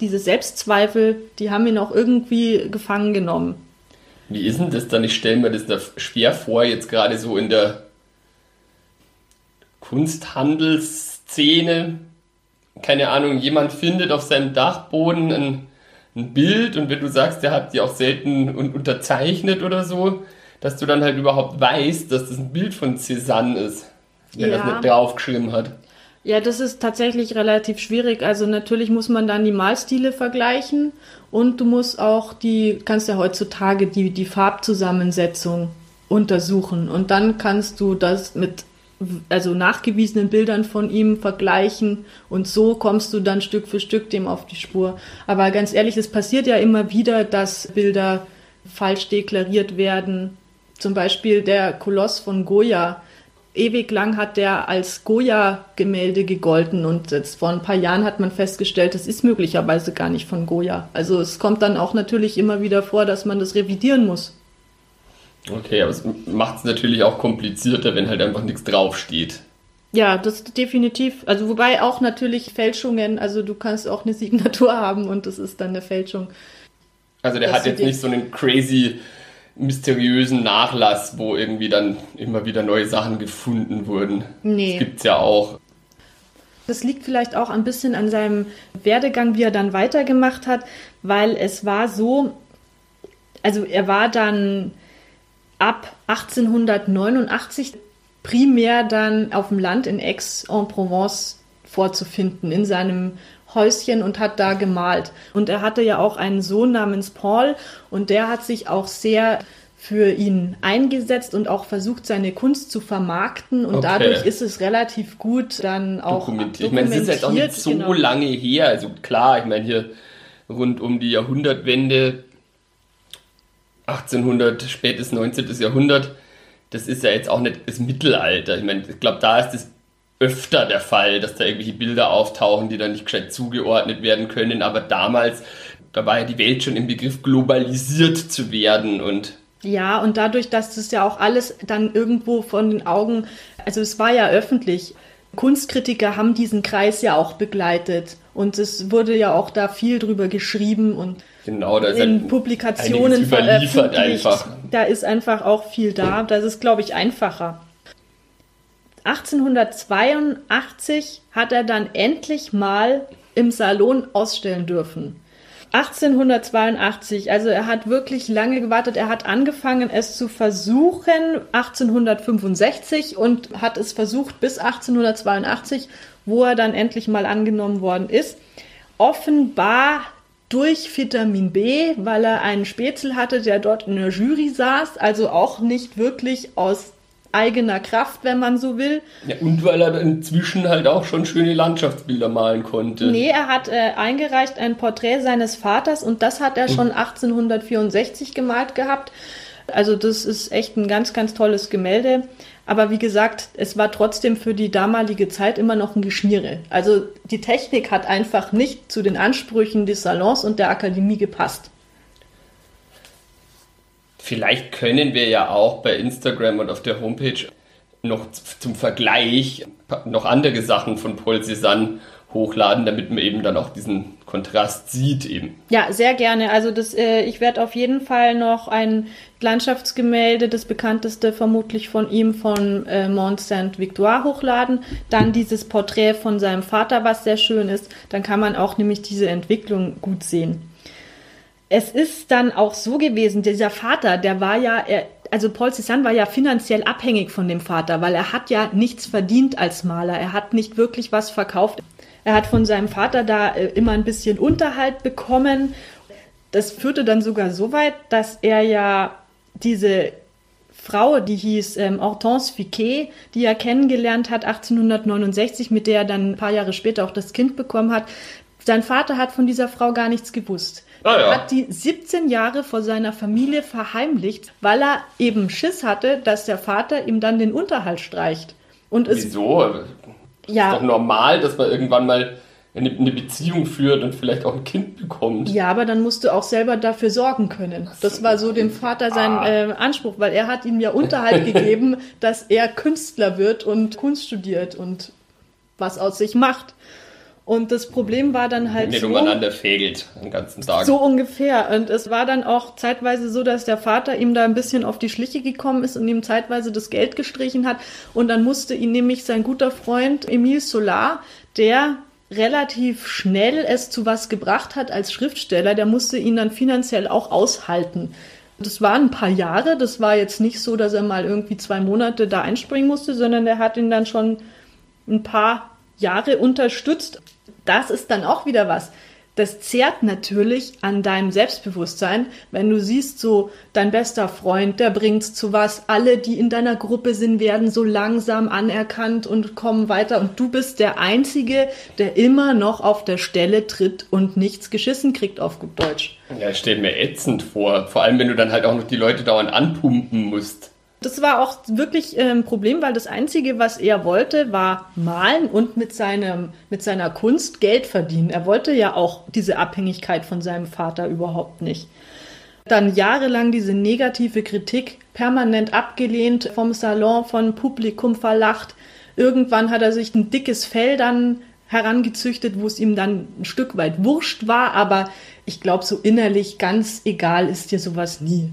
S2: diese Selbstzweifel, die haben ihn auch irgendwie gefangen genommen.
S1: Wie ist denn das dann? Ich stelle mir das da schwer vor, jetzt gerade so in der Kunsthandelsszene keine Ahnung, jemand findet auf seinem Dachboden ein, ein Bild und wenn du sagst, der hat die auch selten unterzeichnet oder so, dass du dann halt überhaupt weißt, dass das ein Bild von Cézanne ist, wenn ja. das nicht draufgeschrieben hat.
S2: Ja, das ist tatsächlich relativ schwierig. Also natürlich muss man dann die Malstile vergleichen und du musst auch die, kannst ja heutzutage die, die Farbzusammensetzung untersuchen und dann kannst du das mit also nachgewiesenen Bildern von ihm vergleichen und so kommst du dann Stück für Stück dem auf die Spur. Aber ganz ehrlich, es passiert ja immer wieder, dass Bilder falsch deklariert werden. Zum Beispiel der Koloss von Goya ewig lang hat der als Goya-Gemälde gegolten und jetzt vor ein paar Jahren hat man festgestellt, das ist möglicherweise gar nicht von Goya. Also es kommt dann auch natürlich immer wieder vor, dass man das revidieren muss.
S1: Okay, aber es macht es natürlich auch komplizierter, wenn halt einfach nichts draufsteht.
S2: Ja, das definitiv. Also wobei auch natürlich Fälschungen, also du kannst auch eine Signatur (laughs) haben und das ist dann eine Fälschung.
S1: Also der hat jetzt nicht so einen crazy mysteriösen Nachlass, wo irgendwie dann immer wieder neue Sachen gefunden wurden. Nee. Das gibt's ja auch.
S2: Das liegt vielleicht auch ein bisschen an seinem Werdegang, wie er dann weitergemacht hat, weil es war so, also er war dann ab 1889 primär dann auf dem Land in Aix-en-Provence vorzufinden, in seinem Häuschen und hat da gemalt. Und er hatte ja auch einen Sohn namens Paul und der hat sich auch sehr für ihn eingesetzt und auch versucht, seine Kunst zu vermarkten. Und okay. dadurch ist es relativ gut dann auch
S1: dokumentiert. Ich meine, es ist jetzt auch nicht so genau. lange her. Also klar, ich meine, hier rund um die Jahrhundertwende, 1800, spätes 19. Jahrhundert, das ist ja jetzt auch nicht das Mittelalter. Ich meine, ich glaube, da ist es öfter der Fall, dass da irgendwelche Bilder auftauchen, die dann nicht gescheit zugeordnet werden können. Aber damals, da war ja die Welt schon im Begriff globalisiert zu werden und
S2: ja, und dadurch, dass das ja auch alles dann irgendwo von den Augen, also es war ja öffentlich. Kunstkritiker haben diesen Kreis ja auch begleitet und es wurde ja auch da viel drüber geschrieben und
S1: genau, da
S2: ist in Publikationen
S1: veröffentlicht. Einfach.
S2: Da ist einfach auch viel da. Das ist, glaube ich, einfacher. 1882 hat er dann endlich mal im Salon ausstellen dürfen. 1882, also er hat wirklich lange gewartet. Er hat angefangen, es zu versuchen 1865 und hat es versucht bis 1882, wo er dann endlich mal angenommen worden ist. Offenbar durch Vitamin B, weil er einen Spätzle hatte, der dort in der Jury saß, also auch nicht wirklich aus eigener Kraft, wenn man so will.
S1: Ja, und weil er inzwischen halt auch schon schöne Landschaftsbilder malen konnte.
S2: Nee, er hat äh, eingereicht ein Porträt seines Vaters und das hat er schon 1864 gemalt gehabt. Also das ist echt ein ganz, ganz tolles Gemälde. Aber wie gesagt, es war trotzdem für die damalige Zeit immer noch ein Geschmiere. Also die Technik hat einfach nicht zu den Ansprüchen des Salons und der Akademie gepasst.
S1: Vielleicht können wir ja auch bei Instagram und auf der Homepage noch zum Vergleich noch andere Sachen von Paul Cézanne hochladen, damit man eben dann auch diesen Kontrast sieht eben.
S2: Ja, sehr gerne. Also das, äh, ich werde auf jeden Fall noch ein Landschaftsgemälde, das bekannteste vermutlich von ihm, von äh, Mont Saint-Victoire hochladen. Dann dieses Porträt von seinem Vater, was sehr schön ist. Dann kann man auch nämlich diese Entwicklung gut sehen es ist dann auch so gewesen, dieser Vater, der war ja, er, also Paul Cézanne war ja finanziell abhängig von dem Vater, weil er hat ja nichts verdient als Maler. Er hat nicht wirklich was verkauft. Er hat von seinem Vater da äh, immer ein bisschen Unterhalt bekommen. Das führte dann sogar so weit, dass er ja diese Frau, die hieß ähm, Hortense Fiquet, die er kennengelernt hat 1869, mit der er dann ein paar Jahre später auch das Kind bekommen hat. Sein Vater hat von dieser Frau gar nichts gewusst. Ah, ja. Er hat die 17 Jahre vor seiner Familie verheimlicht, weil er eben Schiss hatte, dass der Vater ihm dann den Unterhalt streicht. Und
S1: es, Wieso? Ja. Ist doch normal, dass man irgendwann mal eine, eine, Beziehung führt und vielleicht auch ein Kind bekommt.
S2: Ja, aber dann musst du auch selber dafür sorgen können. Das war so dem Vater sein ah. äh, Anspruch, weil er hat ihm ja Unterhalt (laughs) gegeben, dass er Künstler wird und Kunst studiert und was aus sich macht. Und das Problem war dann halt.
S1: Wenn so, umeinander fägelt den ganzen Tag.
S2: So ungefähr. Und es war dann auch zeitweise so, dass der Vater ihm da ein bisschen auf die Schliche gekommen ist und ihm zeitweise das Geld gestrichen hat. Und dann musste ihn nämlich sein guter Freund Emile Solar, der relativ schnell es zu was gebracht hat als Schriftsteller, der musste ihn dann finanziell auch aushalten. Das waren ein paar Jahre, das war jetzt nicht so, dass er mal irgendwie zwei Monate da einspringen musste, sondern der hat ihn dann schon ein paar Jahre unterstützt. Das ist dann auch wieder was das zehrt natürlich an deinem Selbstbewusstsein, wenn du siehst, so dein bester Freund, der bringt's zu was, alle, die in deiner Gruppe sind, werden so langsam anerkannt und kommen weiter und du bist der Einzige, der immer noch auf der Stelle tritt und nichts geschissen kriegt auf gut Deutsch.
S1: Ja, stell mir ätzend vor, vor allem wenn du dann halt auch noch die Leute dauernd anpumpen musst.
S2: Das war auch wirklich ein ähm, Problem, weil das Einzige, was er wollte, war malen und mit, seinem, mit seiner Kunst Geld verdienen. Er wollte ja auch diese Abhängigkeit von seinem Vater überhaupt nicht. Dann jahrelang diese negative Kritik permanent abgelehnt, vom Salon, vom Publikum verlacht. Irgendwann hat er sich ein dickes Fell dann herangezüchtet, wo es ihm dann ein Stück weit wurscht war, aber ich glaube, so innerlich ganz egal ist dir sowas nie.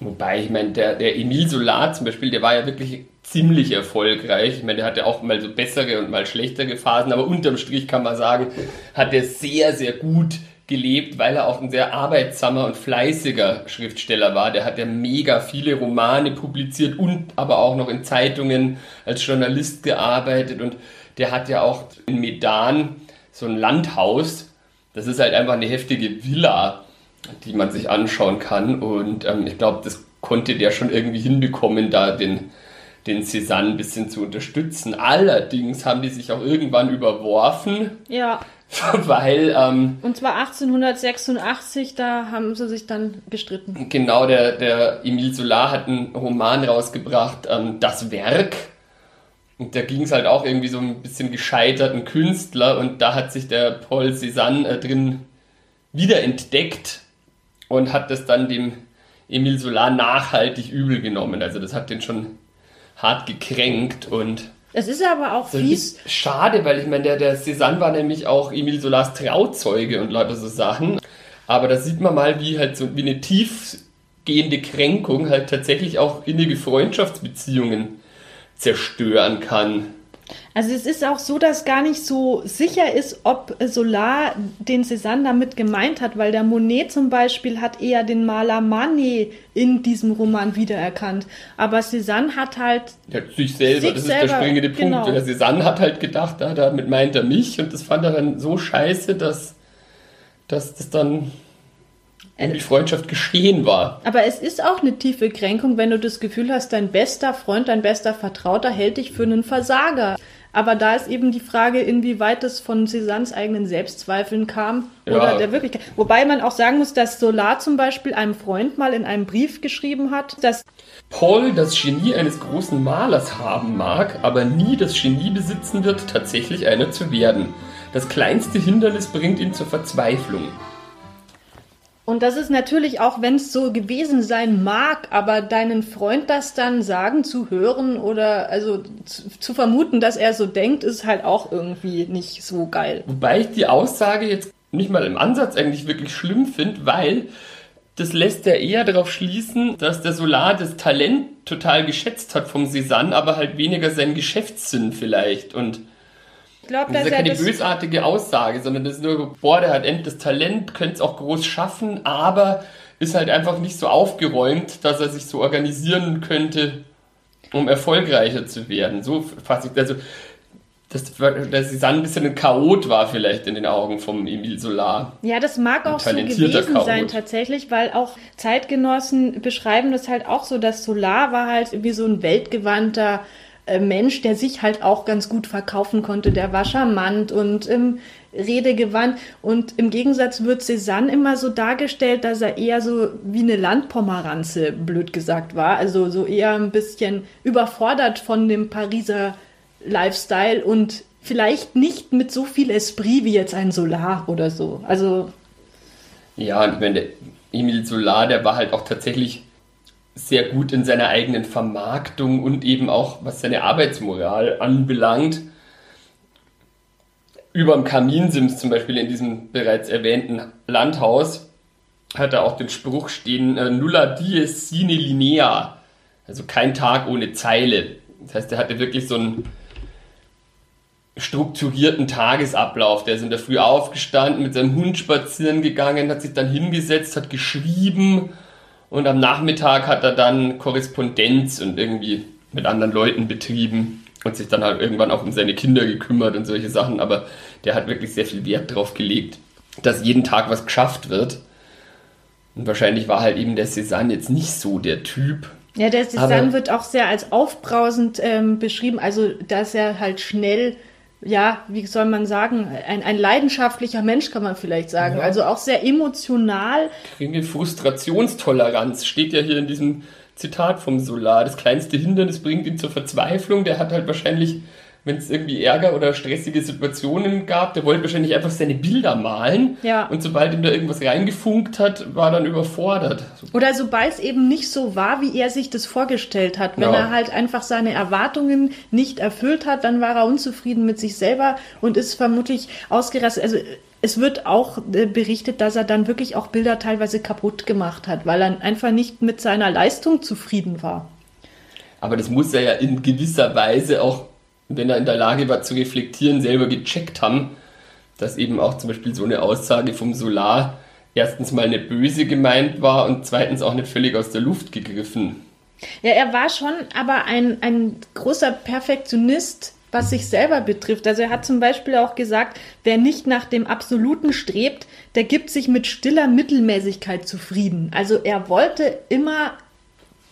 S1: Wobei, ich meine, der, der Emil Solar zum Beispiel, der war ja wirklich ziemlich erfolgreich. Ich meine, der hatte auch mal so bessere und mal schlechtere Phasen, aber unterm Strich kann man sagen, hat er sehr, sehr gut gelebt, weil er auch ein sehr arbeitsamer und fleißiger Schriftsteller war. Der hat ja mega viele Romane publiziert und aber auch noch in Zeitungen als Journalist gearbeitet und der hat ja auch in Medan so ein Landhaus. Das ist halt einfach eine heftige Villa die man sich anschauen kann. Und ähm, ich glaube, das konnte der schon irgendwie hinbekommen, da den, den Cézanne ein bisschen zu unterstützen. Allerdings haben die sich auch irgendwann überworfen.
S2: Ja. (laughs)
S1: Weil. Ähm,
S2: Und zwar 1886, da haben sie sich dann gestritten.
S1: Genau, der, der Emile Solar hat einen Roman rausgebracht, ähm, Das Werk. Und da ging es halt auch irgendwie so ein bisschen gescheiterten Künstler und da hat sich der Paul Cézanne äh, drin wiederentdeckt und hat das dann dem Emil Solar nachhaltig übel genommen. Also das hat den schon hart gekränkt und
S2: es ist aber auch fies.
S1: Schade, weil ich meine, der, der Cézanne war nämlich auch Emil Solars Trauzeuge und lauter so Sachen. Aber da sieht man mal, wie halt so wie eine tiefgehende Kränkung halt tatsächlich auch innige Freundschaftsbeziehungen zerstören kann.
S2: Also es ist auch so, dass gar nicht so sicher ist, ob Solar den Cézanne damit gemeint hat, weil der Monet zum Beispiel hat eher den Maler Manet in diesem Roman wiedererkannt. Aber Cézanne hat halt...
S1: Ja, sich selber, sich das selber, ist der springende Punkt. Genau. Der Cézanne hat halt gedacht, da, damit meint er mich und das fand er dann so scheiße, dass, dass das dann die Freundschaft geschehen war.
S2: Aber es ist auch eine tiefe Kränkung, wenn du das Gefühl hast, dein bester Freund, dein bester Vertrauter hält dich für einen Versager. Aber da ist eben die Frage, inwieweit es von Cézannes eigenen Selbstzweifeln kam oder ja. der Wirklichkeit. Wobei man auch sagen muss, dass Solar zum Beispiel einem Freund mal in einem Brief geschrieben hat, dass
S1: Paul das Genie eines großen Malers haben mag, aber nie das Genie besitzen wird, tatsächlich einer zu werden. Das kleinste Hindernis bringt ihn zur Verzweiflung.
S2: Und das ist natürlich auch, wenn es so gewesen sein mag, aber deinen Freund das dann sagen zu hören oder also zu, zu, vermuten, dass er so denkt, ist halt auch irgendwie nicht so geil.
S1: Wobei ich die Aussage jetzt nicht mal im Ansatz eigentlich wirklich schlimm finde, weil das lässt ja eher darauf schließen, dass der Solar das Talent total geschätzt hat vom Cézanne, aber halt weniger seinen Geschäftssinn vielleicht und
S2: glaube,
S1: das ist ja keine bösartige Aussage, sondern das ist nur, boah, der hat endlich das Talent, könnte es auch groß schaffen, aber ist halt einfach nicht so aufgeräumt, dass er sich so organisieren könnte, um erfolgreicher zu werden. So fasse ich, also, dass, dass Susanne ein bisschen ein Chaot war vielleicht in den Augen vom Emil Solar.
S2: Ja, das mag auch so gewesen Chaot. sein tatsächlich, weil auch Zeitgenossen beschreiben das halt auch so, dass Solar war halt wie so ein weltgewandter Mensch, der sich halt auch ganz gut verkaufen konnte. Der war charmant und ähm, redegewandt. Und im Gegensatz wird Cézanne immer so dargestellt, dass er eher so wie eine Landpomeranze, blöd gesagt, war. Also so eher ein bisschen überfordert von dem Pariser Lifestyle und vielleicht nicht mit so viel Esprit wie jetzt ein Solar oder so. Also.
S1: Ja, wenn der Emil Solar, der war halt auch tatsächlich sehr gut in seiner eigenen Vermarktung und eben auch was seine Arbeitsmoral anbelangt. Über dem Kaminsims zum Beispiel in diesem bereits erwähnten Landhaus hat er auch den Spruch stehen, äh, nulla dies sine linea, also kein Tag ohne Zeile. Das heißt, er hatte wirklich so ein strukturierten Tagesablauf. Der ist in der Früh aufgestanden, mit seinem Hund spazieren gegangen, hat sich dann hingesetzt, hat geschrieben und am Nachmittag hat er dann Korrespondenz und irgendwie mit anderen Leuten betrieben und sich dann halt irgendwann auch um seine Kinder gekümmert und solche Sachen. Aber der hat wirklich sehr viel Wert drauf gelegt, dass jeden Tag was geschafft wird. Und wahrscheinlich war halt eben der Cézanne jetzt nicht so der Typ.
S2: Ja, der Cézanne wird auch sehr als aufbrausend ähm, beschrieben, also dass er halt schnell ja, wie soll man sagen, ein, ein leidenschaftlicher Mensch kann man vielleicht sagen. Ja. Also auch sehr emotional.
S1: Geringe Frustrationstoleranz steht ja hier in diesem Zitat vom Solar. Das kleinste Hindernis bringt ihn zur Verzweiflung. Der hat halt wahrscheinlich wenn es irgendwie Ärger oder stressige Situationen gab, der wollte wahrscheinlich einfach seine Bilder malen.
S2: Ja.
S1: Und sobald ihm da irgendwas reingefunkt hat, war dann überfordert.
S2: Oder sobald es eben nicht so war, wie er sich das vorgestellt hat. Wenn ja. er halt einfach seine Erwartungen nicht erfüllt hat, dann war er unzufrieden mit sich selber und ist vermutlich ausgerastet. Also es wird auch äh, berichtet, dass er dann wirklich auch Bilder teilweise kaputt gemacht hat, weil er einfach nicht mit seiner Leistung zufrieden war.
S1: Aber das muss er ja in gewisser Weise auch wenn er in der Lage war zu reflektieren, selber gecheckt haben, dass eben auch zum Beispiel so eine Aussage vom Solar erstens mal nicht böse gemeint war und zweitens auch nicht völlig aus der Luft gegriffen.
S2: Ja, er war schon aber ein, ein großer Perfektionist, was sich selber betrifft. Also er hat zum Beispiel auch gesagt, wer nicht nach dem Absoluten strebt, der gibt sich mit stiller Mittelmäßigkeit zufrieden. Also er wollte immer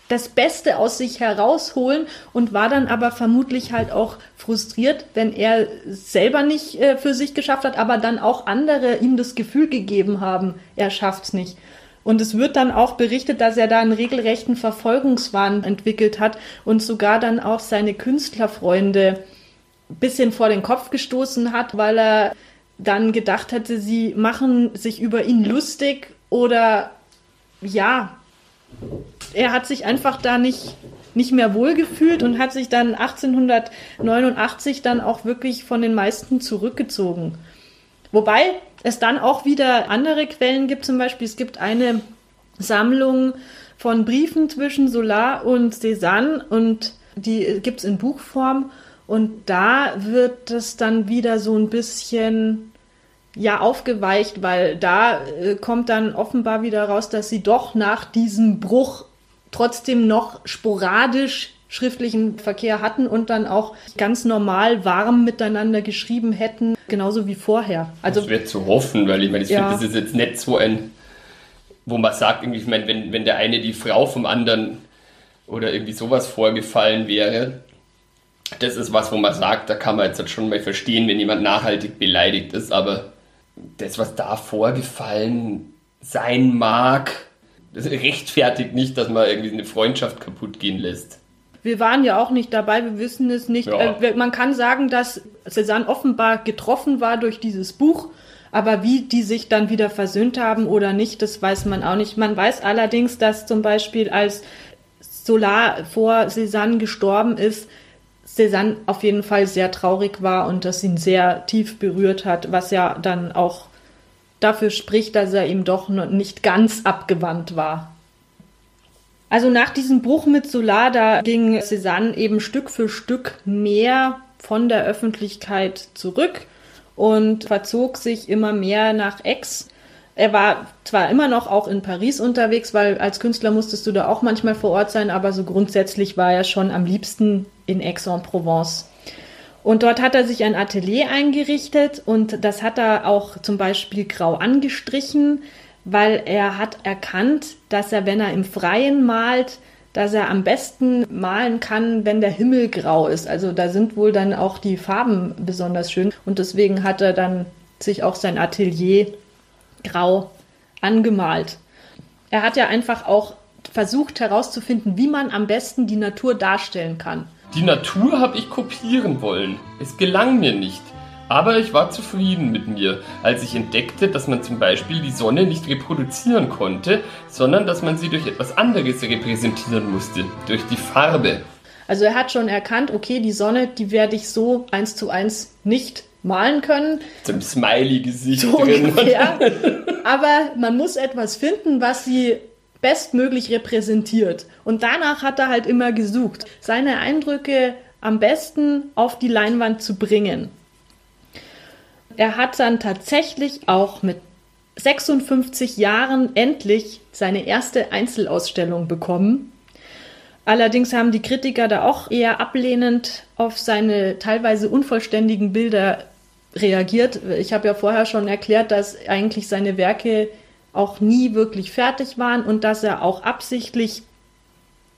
S2: das Beste aus sich herausholen und war dann aber vermutlich halt auch frustriert, wenn er selber nicht äh, für sich geschafft hat, aber dann auch andere ihm das Gefühl gegeben haben, er schafft's nicht. Und es wird dann auch berichtet, dass er da einen regelrechten Verfolgungswahn entwickelt hat und sogar dann auch seine Künstlerfreunde ein bisschen vor den Kopf gestoßen hat, weil er dann gedacht hatte, sie machen sich über ihn lustig oder ja, er hat sich einfach da nicht, nicht mehr wohlgefühlt und hat sich dann 1889 dann auch wirklich von den meisten zurückgezogen. Wobei es dann auch wieder andere Quellen gibt, zum Beispiel es gibt eine Sammlung von Briefen zwischen Solar und Cézanne und die gibt es in Buchform und da wird das dann wieder so ein bisschen ja aufgeweicht, weil da äh, kommt dann offenbar wieder raus, dass sie doch nach diesem Bruch trotzdem noch sporadisch schriftlichen Verkehr hatten und dann auch ganz normal warm miteinander geschrieben hätten, genauso wie vorher.
S1: Also das wäre zu hoffen, weil ich meine, ich ja. finde, das ist jetzt nicht so ein, wo man sagt, irgendwie, ich meine, wenn, wenn der eine die Frau vom anderen oder irgendwie sowas vorgefallen wäre, das ist was, wo man sagt, da kann man jetzt schon mal verstehen, wenn jemand nachhaltig beleidigt ist, aber das, was da vorgefallen sein mag, das rechtfertigt nicht, dass man irgendwie eine Freundschaft kaputt gehen lässt.
S2: Wir waren ja auch nicht dabei, wir wissen es nicht. Ja. Äh, man kann sagen, dass Cézanne offenbar getroffen war durch dieses Buch, aber wie die sich dann wieder versöhnt haben oder nicht, das weiß man auch nicht. Man weiß allerdings, dass zum Beispiel als Solar vor Cézanne gestorben ist, Cézanne auf jeden Fall sehr traurig war und das ihn sehr tief berührt hat, was ja dann auch dafür spricht, dass er ihm doch nicht ganz abgewandt war. Also nach diesem Bruch mit Solar, da ging Cézanne eben Stück für Stück mehr von der Öffentlichkeit zurück und verzog sich immer mehr nach Aix. Er war zwar immer noch auch in Paris unterwegs, weil als Künstler musstest du da auch manchmal vor Ort sein, aber so grundsätzlich war er schon am liebsten in Aix-en-Provence. Und dort hat er sich ein Atelier eingerichtet und das hat er auch zum Beispiel grau angestrichen, weil er hat erkannt, dass er, wenn er im Freien malt, dass er am besten malen kann, wenn der Himmel grau ist. Also da sind wohl dann auch die Farben besonders schön und deswegen hat er dann sich auch sein Atelier grau angemalt. Er hat ja einfach auch versucht herauszufinden, wie man am besten die Natur darstellen kann.
S1: Die Natur habe ich kopieren wollen. Es gelang mir nicht. Aber ich war zufrieden mit mir, als ich entdeckte, dass man zum Beispiel die Sonne nicht reproduzieren konnte, sondern dass man sie durch etwas anderes repräsentieren musste, durch die Farbe.
S2: Also er hat schon erkannt, okay, die Sonne, die werde ich so eins zu eins nicht malen können.
S1: Zum Smiley-Gesicht so drin. Ungefähr. (laughs)
S2: Aber man muss etwas finden, was sie bestmöglich repräsentiert. Und danach hat er halt immer gesucht, seine Eindrücke am besten auf die Leinwand zu bringen. er hat dann tatsächlich auch mit 56 Jahren endlich seine erste Einzelausstellung bekommen. Allerdings haben die Kritiker da auch eher ablehnend auf seine teilweise unvollständigen Bilder reagiert. Ich habe ja vorher schon erklärt, dass eigentlich seine Werke auch nie wirklich fertig waren und dass er auch absichtlich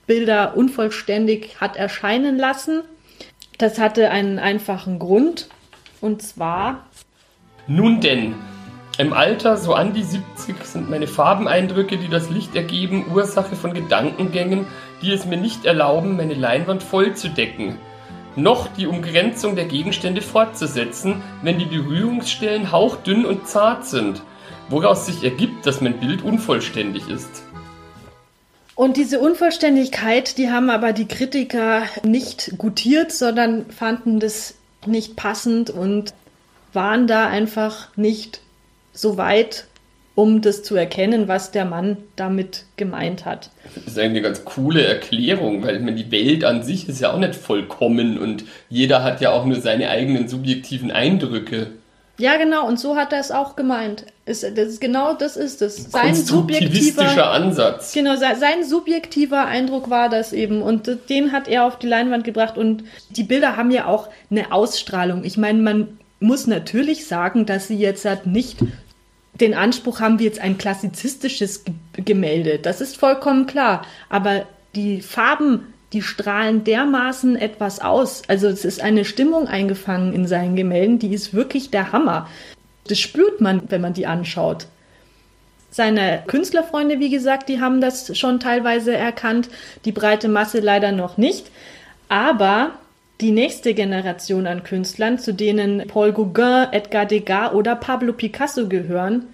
S2: Bilder unvollständig hat erscheinen lassen. Das hatte einen einfachen Grund und zwar.
S1: Nun denn, im Alter so an die 70 sind meine Farbeneindrücke, die das Licht ergeben, Ursache von Gedankengängen, die es mir nicht erlauben, meine Leinwand voll zu decken noch die Umgrenzung der Gegenstände fortzusetzen, wenn die Berührungsstellen hauchdünn und zart sind, woraus sich ergibt, dass mein Bild unvollständig ist.
S2: Und diese Unvollständigkeit, die haben aber die Kritiker nicht gutiert, sondern fanden das nicht passend und waren da einfach nicht so weit, um das zu erkennen, was der Mann damit gemeint hat.
S1: Das ist eine ganz coole Erklärung, weil meine, die Welt an sich ist ja auch nicht vollkommen und jeder hat ja auch nur seine eigenen subjektiven Eindrücke.
S2: Ja, genau, und so hat er es auch gemeint. Ist, das ist, genau das ist es.
S1: Sein subjektiver Ansatz.
S2: Genau, sein subjektiver Eindruck war das eben. Und den hat er auf die Leinwand gebracht. Und die Bilder haben ja auch eine Ausstrahlung. Ich meine, man muss natürlich sagen, dass sie jetzt halt nicht den Anspruch haben wir jetzt ein klassizistisches Gemälde. Das ist vollkommen klar. Aber die Farben, die strahlen dermaßen etwas aus. Also es ist eine Stimmung eingefangen in seinen Gemälden, die ist wirklich der Hammer. Das spürt man, wenn man die anschaut. Seine Künstlerfreunde, wie gesagt, die haben das schon teilweise erkannt, die breite Masse leider noch nicht. Aber die nächste Generation an Künstlern, zu denen Paul Gauguin, Edgar Degas oder Pablo Picasso gehören,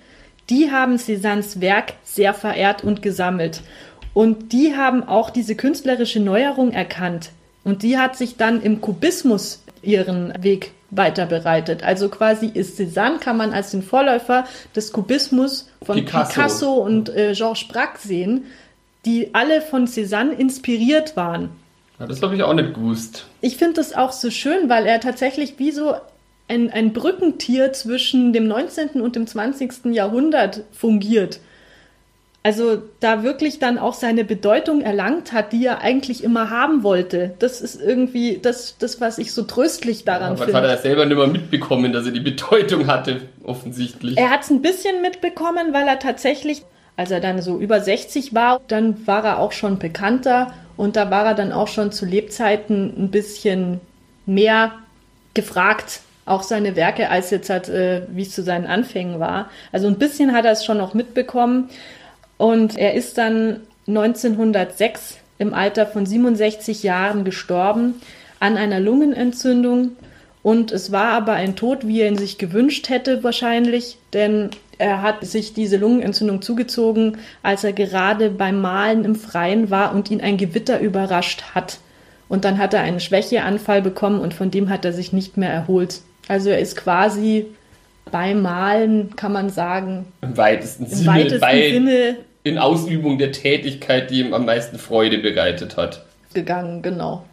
S2: die haben Cézannes Werk sehr verehrt und gesammelt. Und die haben auch diese künstlerische Neuerung erkannt. Und die hat sich dann im Kubismus ihren Weg weiter bereitet. Also quasi ist Cézanne, kann man als den Vorläufer des Kubismus von Picasso, Picasso und äh, Georges Braque sehen, die alle von Cézanne inspiriert waren.
S1: Ja, das habe ich auch nicht gewusst.
S2: Ich finde das auch so schön, weil er tatsächlich wie so ein, ein Brückentier zwischen dem 19. und dem 20. Jahrhundert fungiert. Also da wirklich dann auch seine Bedeutung erlangt hat, die er eigentlich immer haben wollte. Das ist irgendwie das, das was ich so tröstlich daran ja, finde.
S1: hat er selber nicht mehr mitbekommen, dass er die Bedeutung hatte, offensichtlich.
S2: Er hat es ein bisschen mitbekommen, weil er tatsächlich, als er dann so über 60 war, dann war er auch schon bekannter und da war er dann auch schon zu Lebzeiten ein bisschen mehr gefragt, auch seine Werke, als jetzt hat, äh, wie es zu seinen Anfängen war. Also ein bisschen hat er es schon noch mitbekommen. Und er ist dann 1906 im Alter von 67 Jahren gestorben an einer Lungenentzündung. Und es war aber ein Tod, wie er ihn sich gewünscht hätte wahrscheinlich, denn er hat sich diese Lungenentzündung zugezogen, als er gerade beim Malen im Freien war und ihn ein Gewitter überrascht hat. Und dann hat er einen Schwächeanfall bekommen und von dem hat er sich nicht mehr erholt. Also er ist quasi beim Malen, kann man sagen.
S1: Im weitesten, im Sinne, weitesten bei, Sinne. In Ausübung der Tätigkeit, die ihm am meisten Freude bereitet hat.
S2: Gegangen, genau.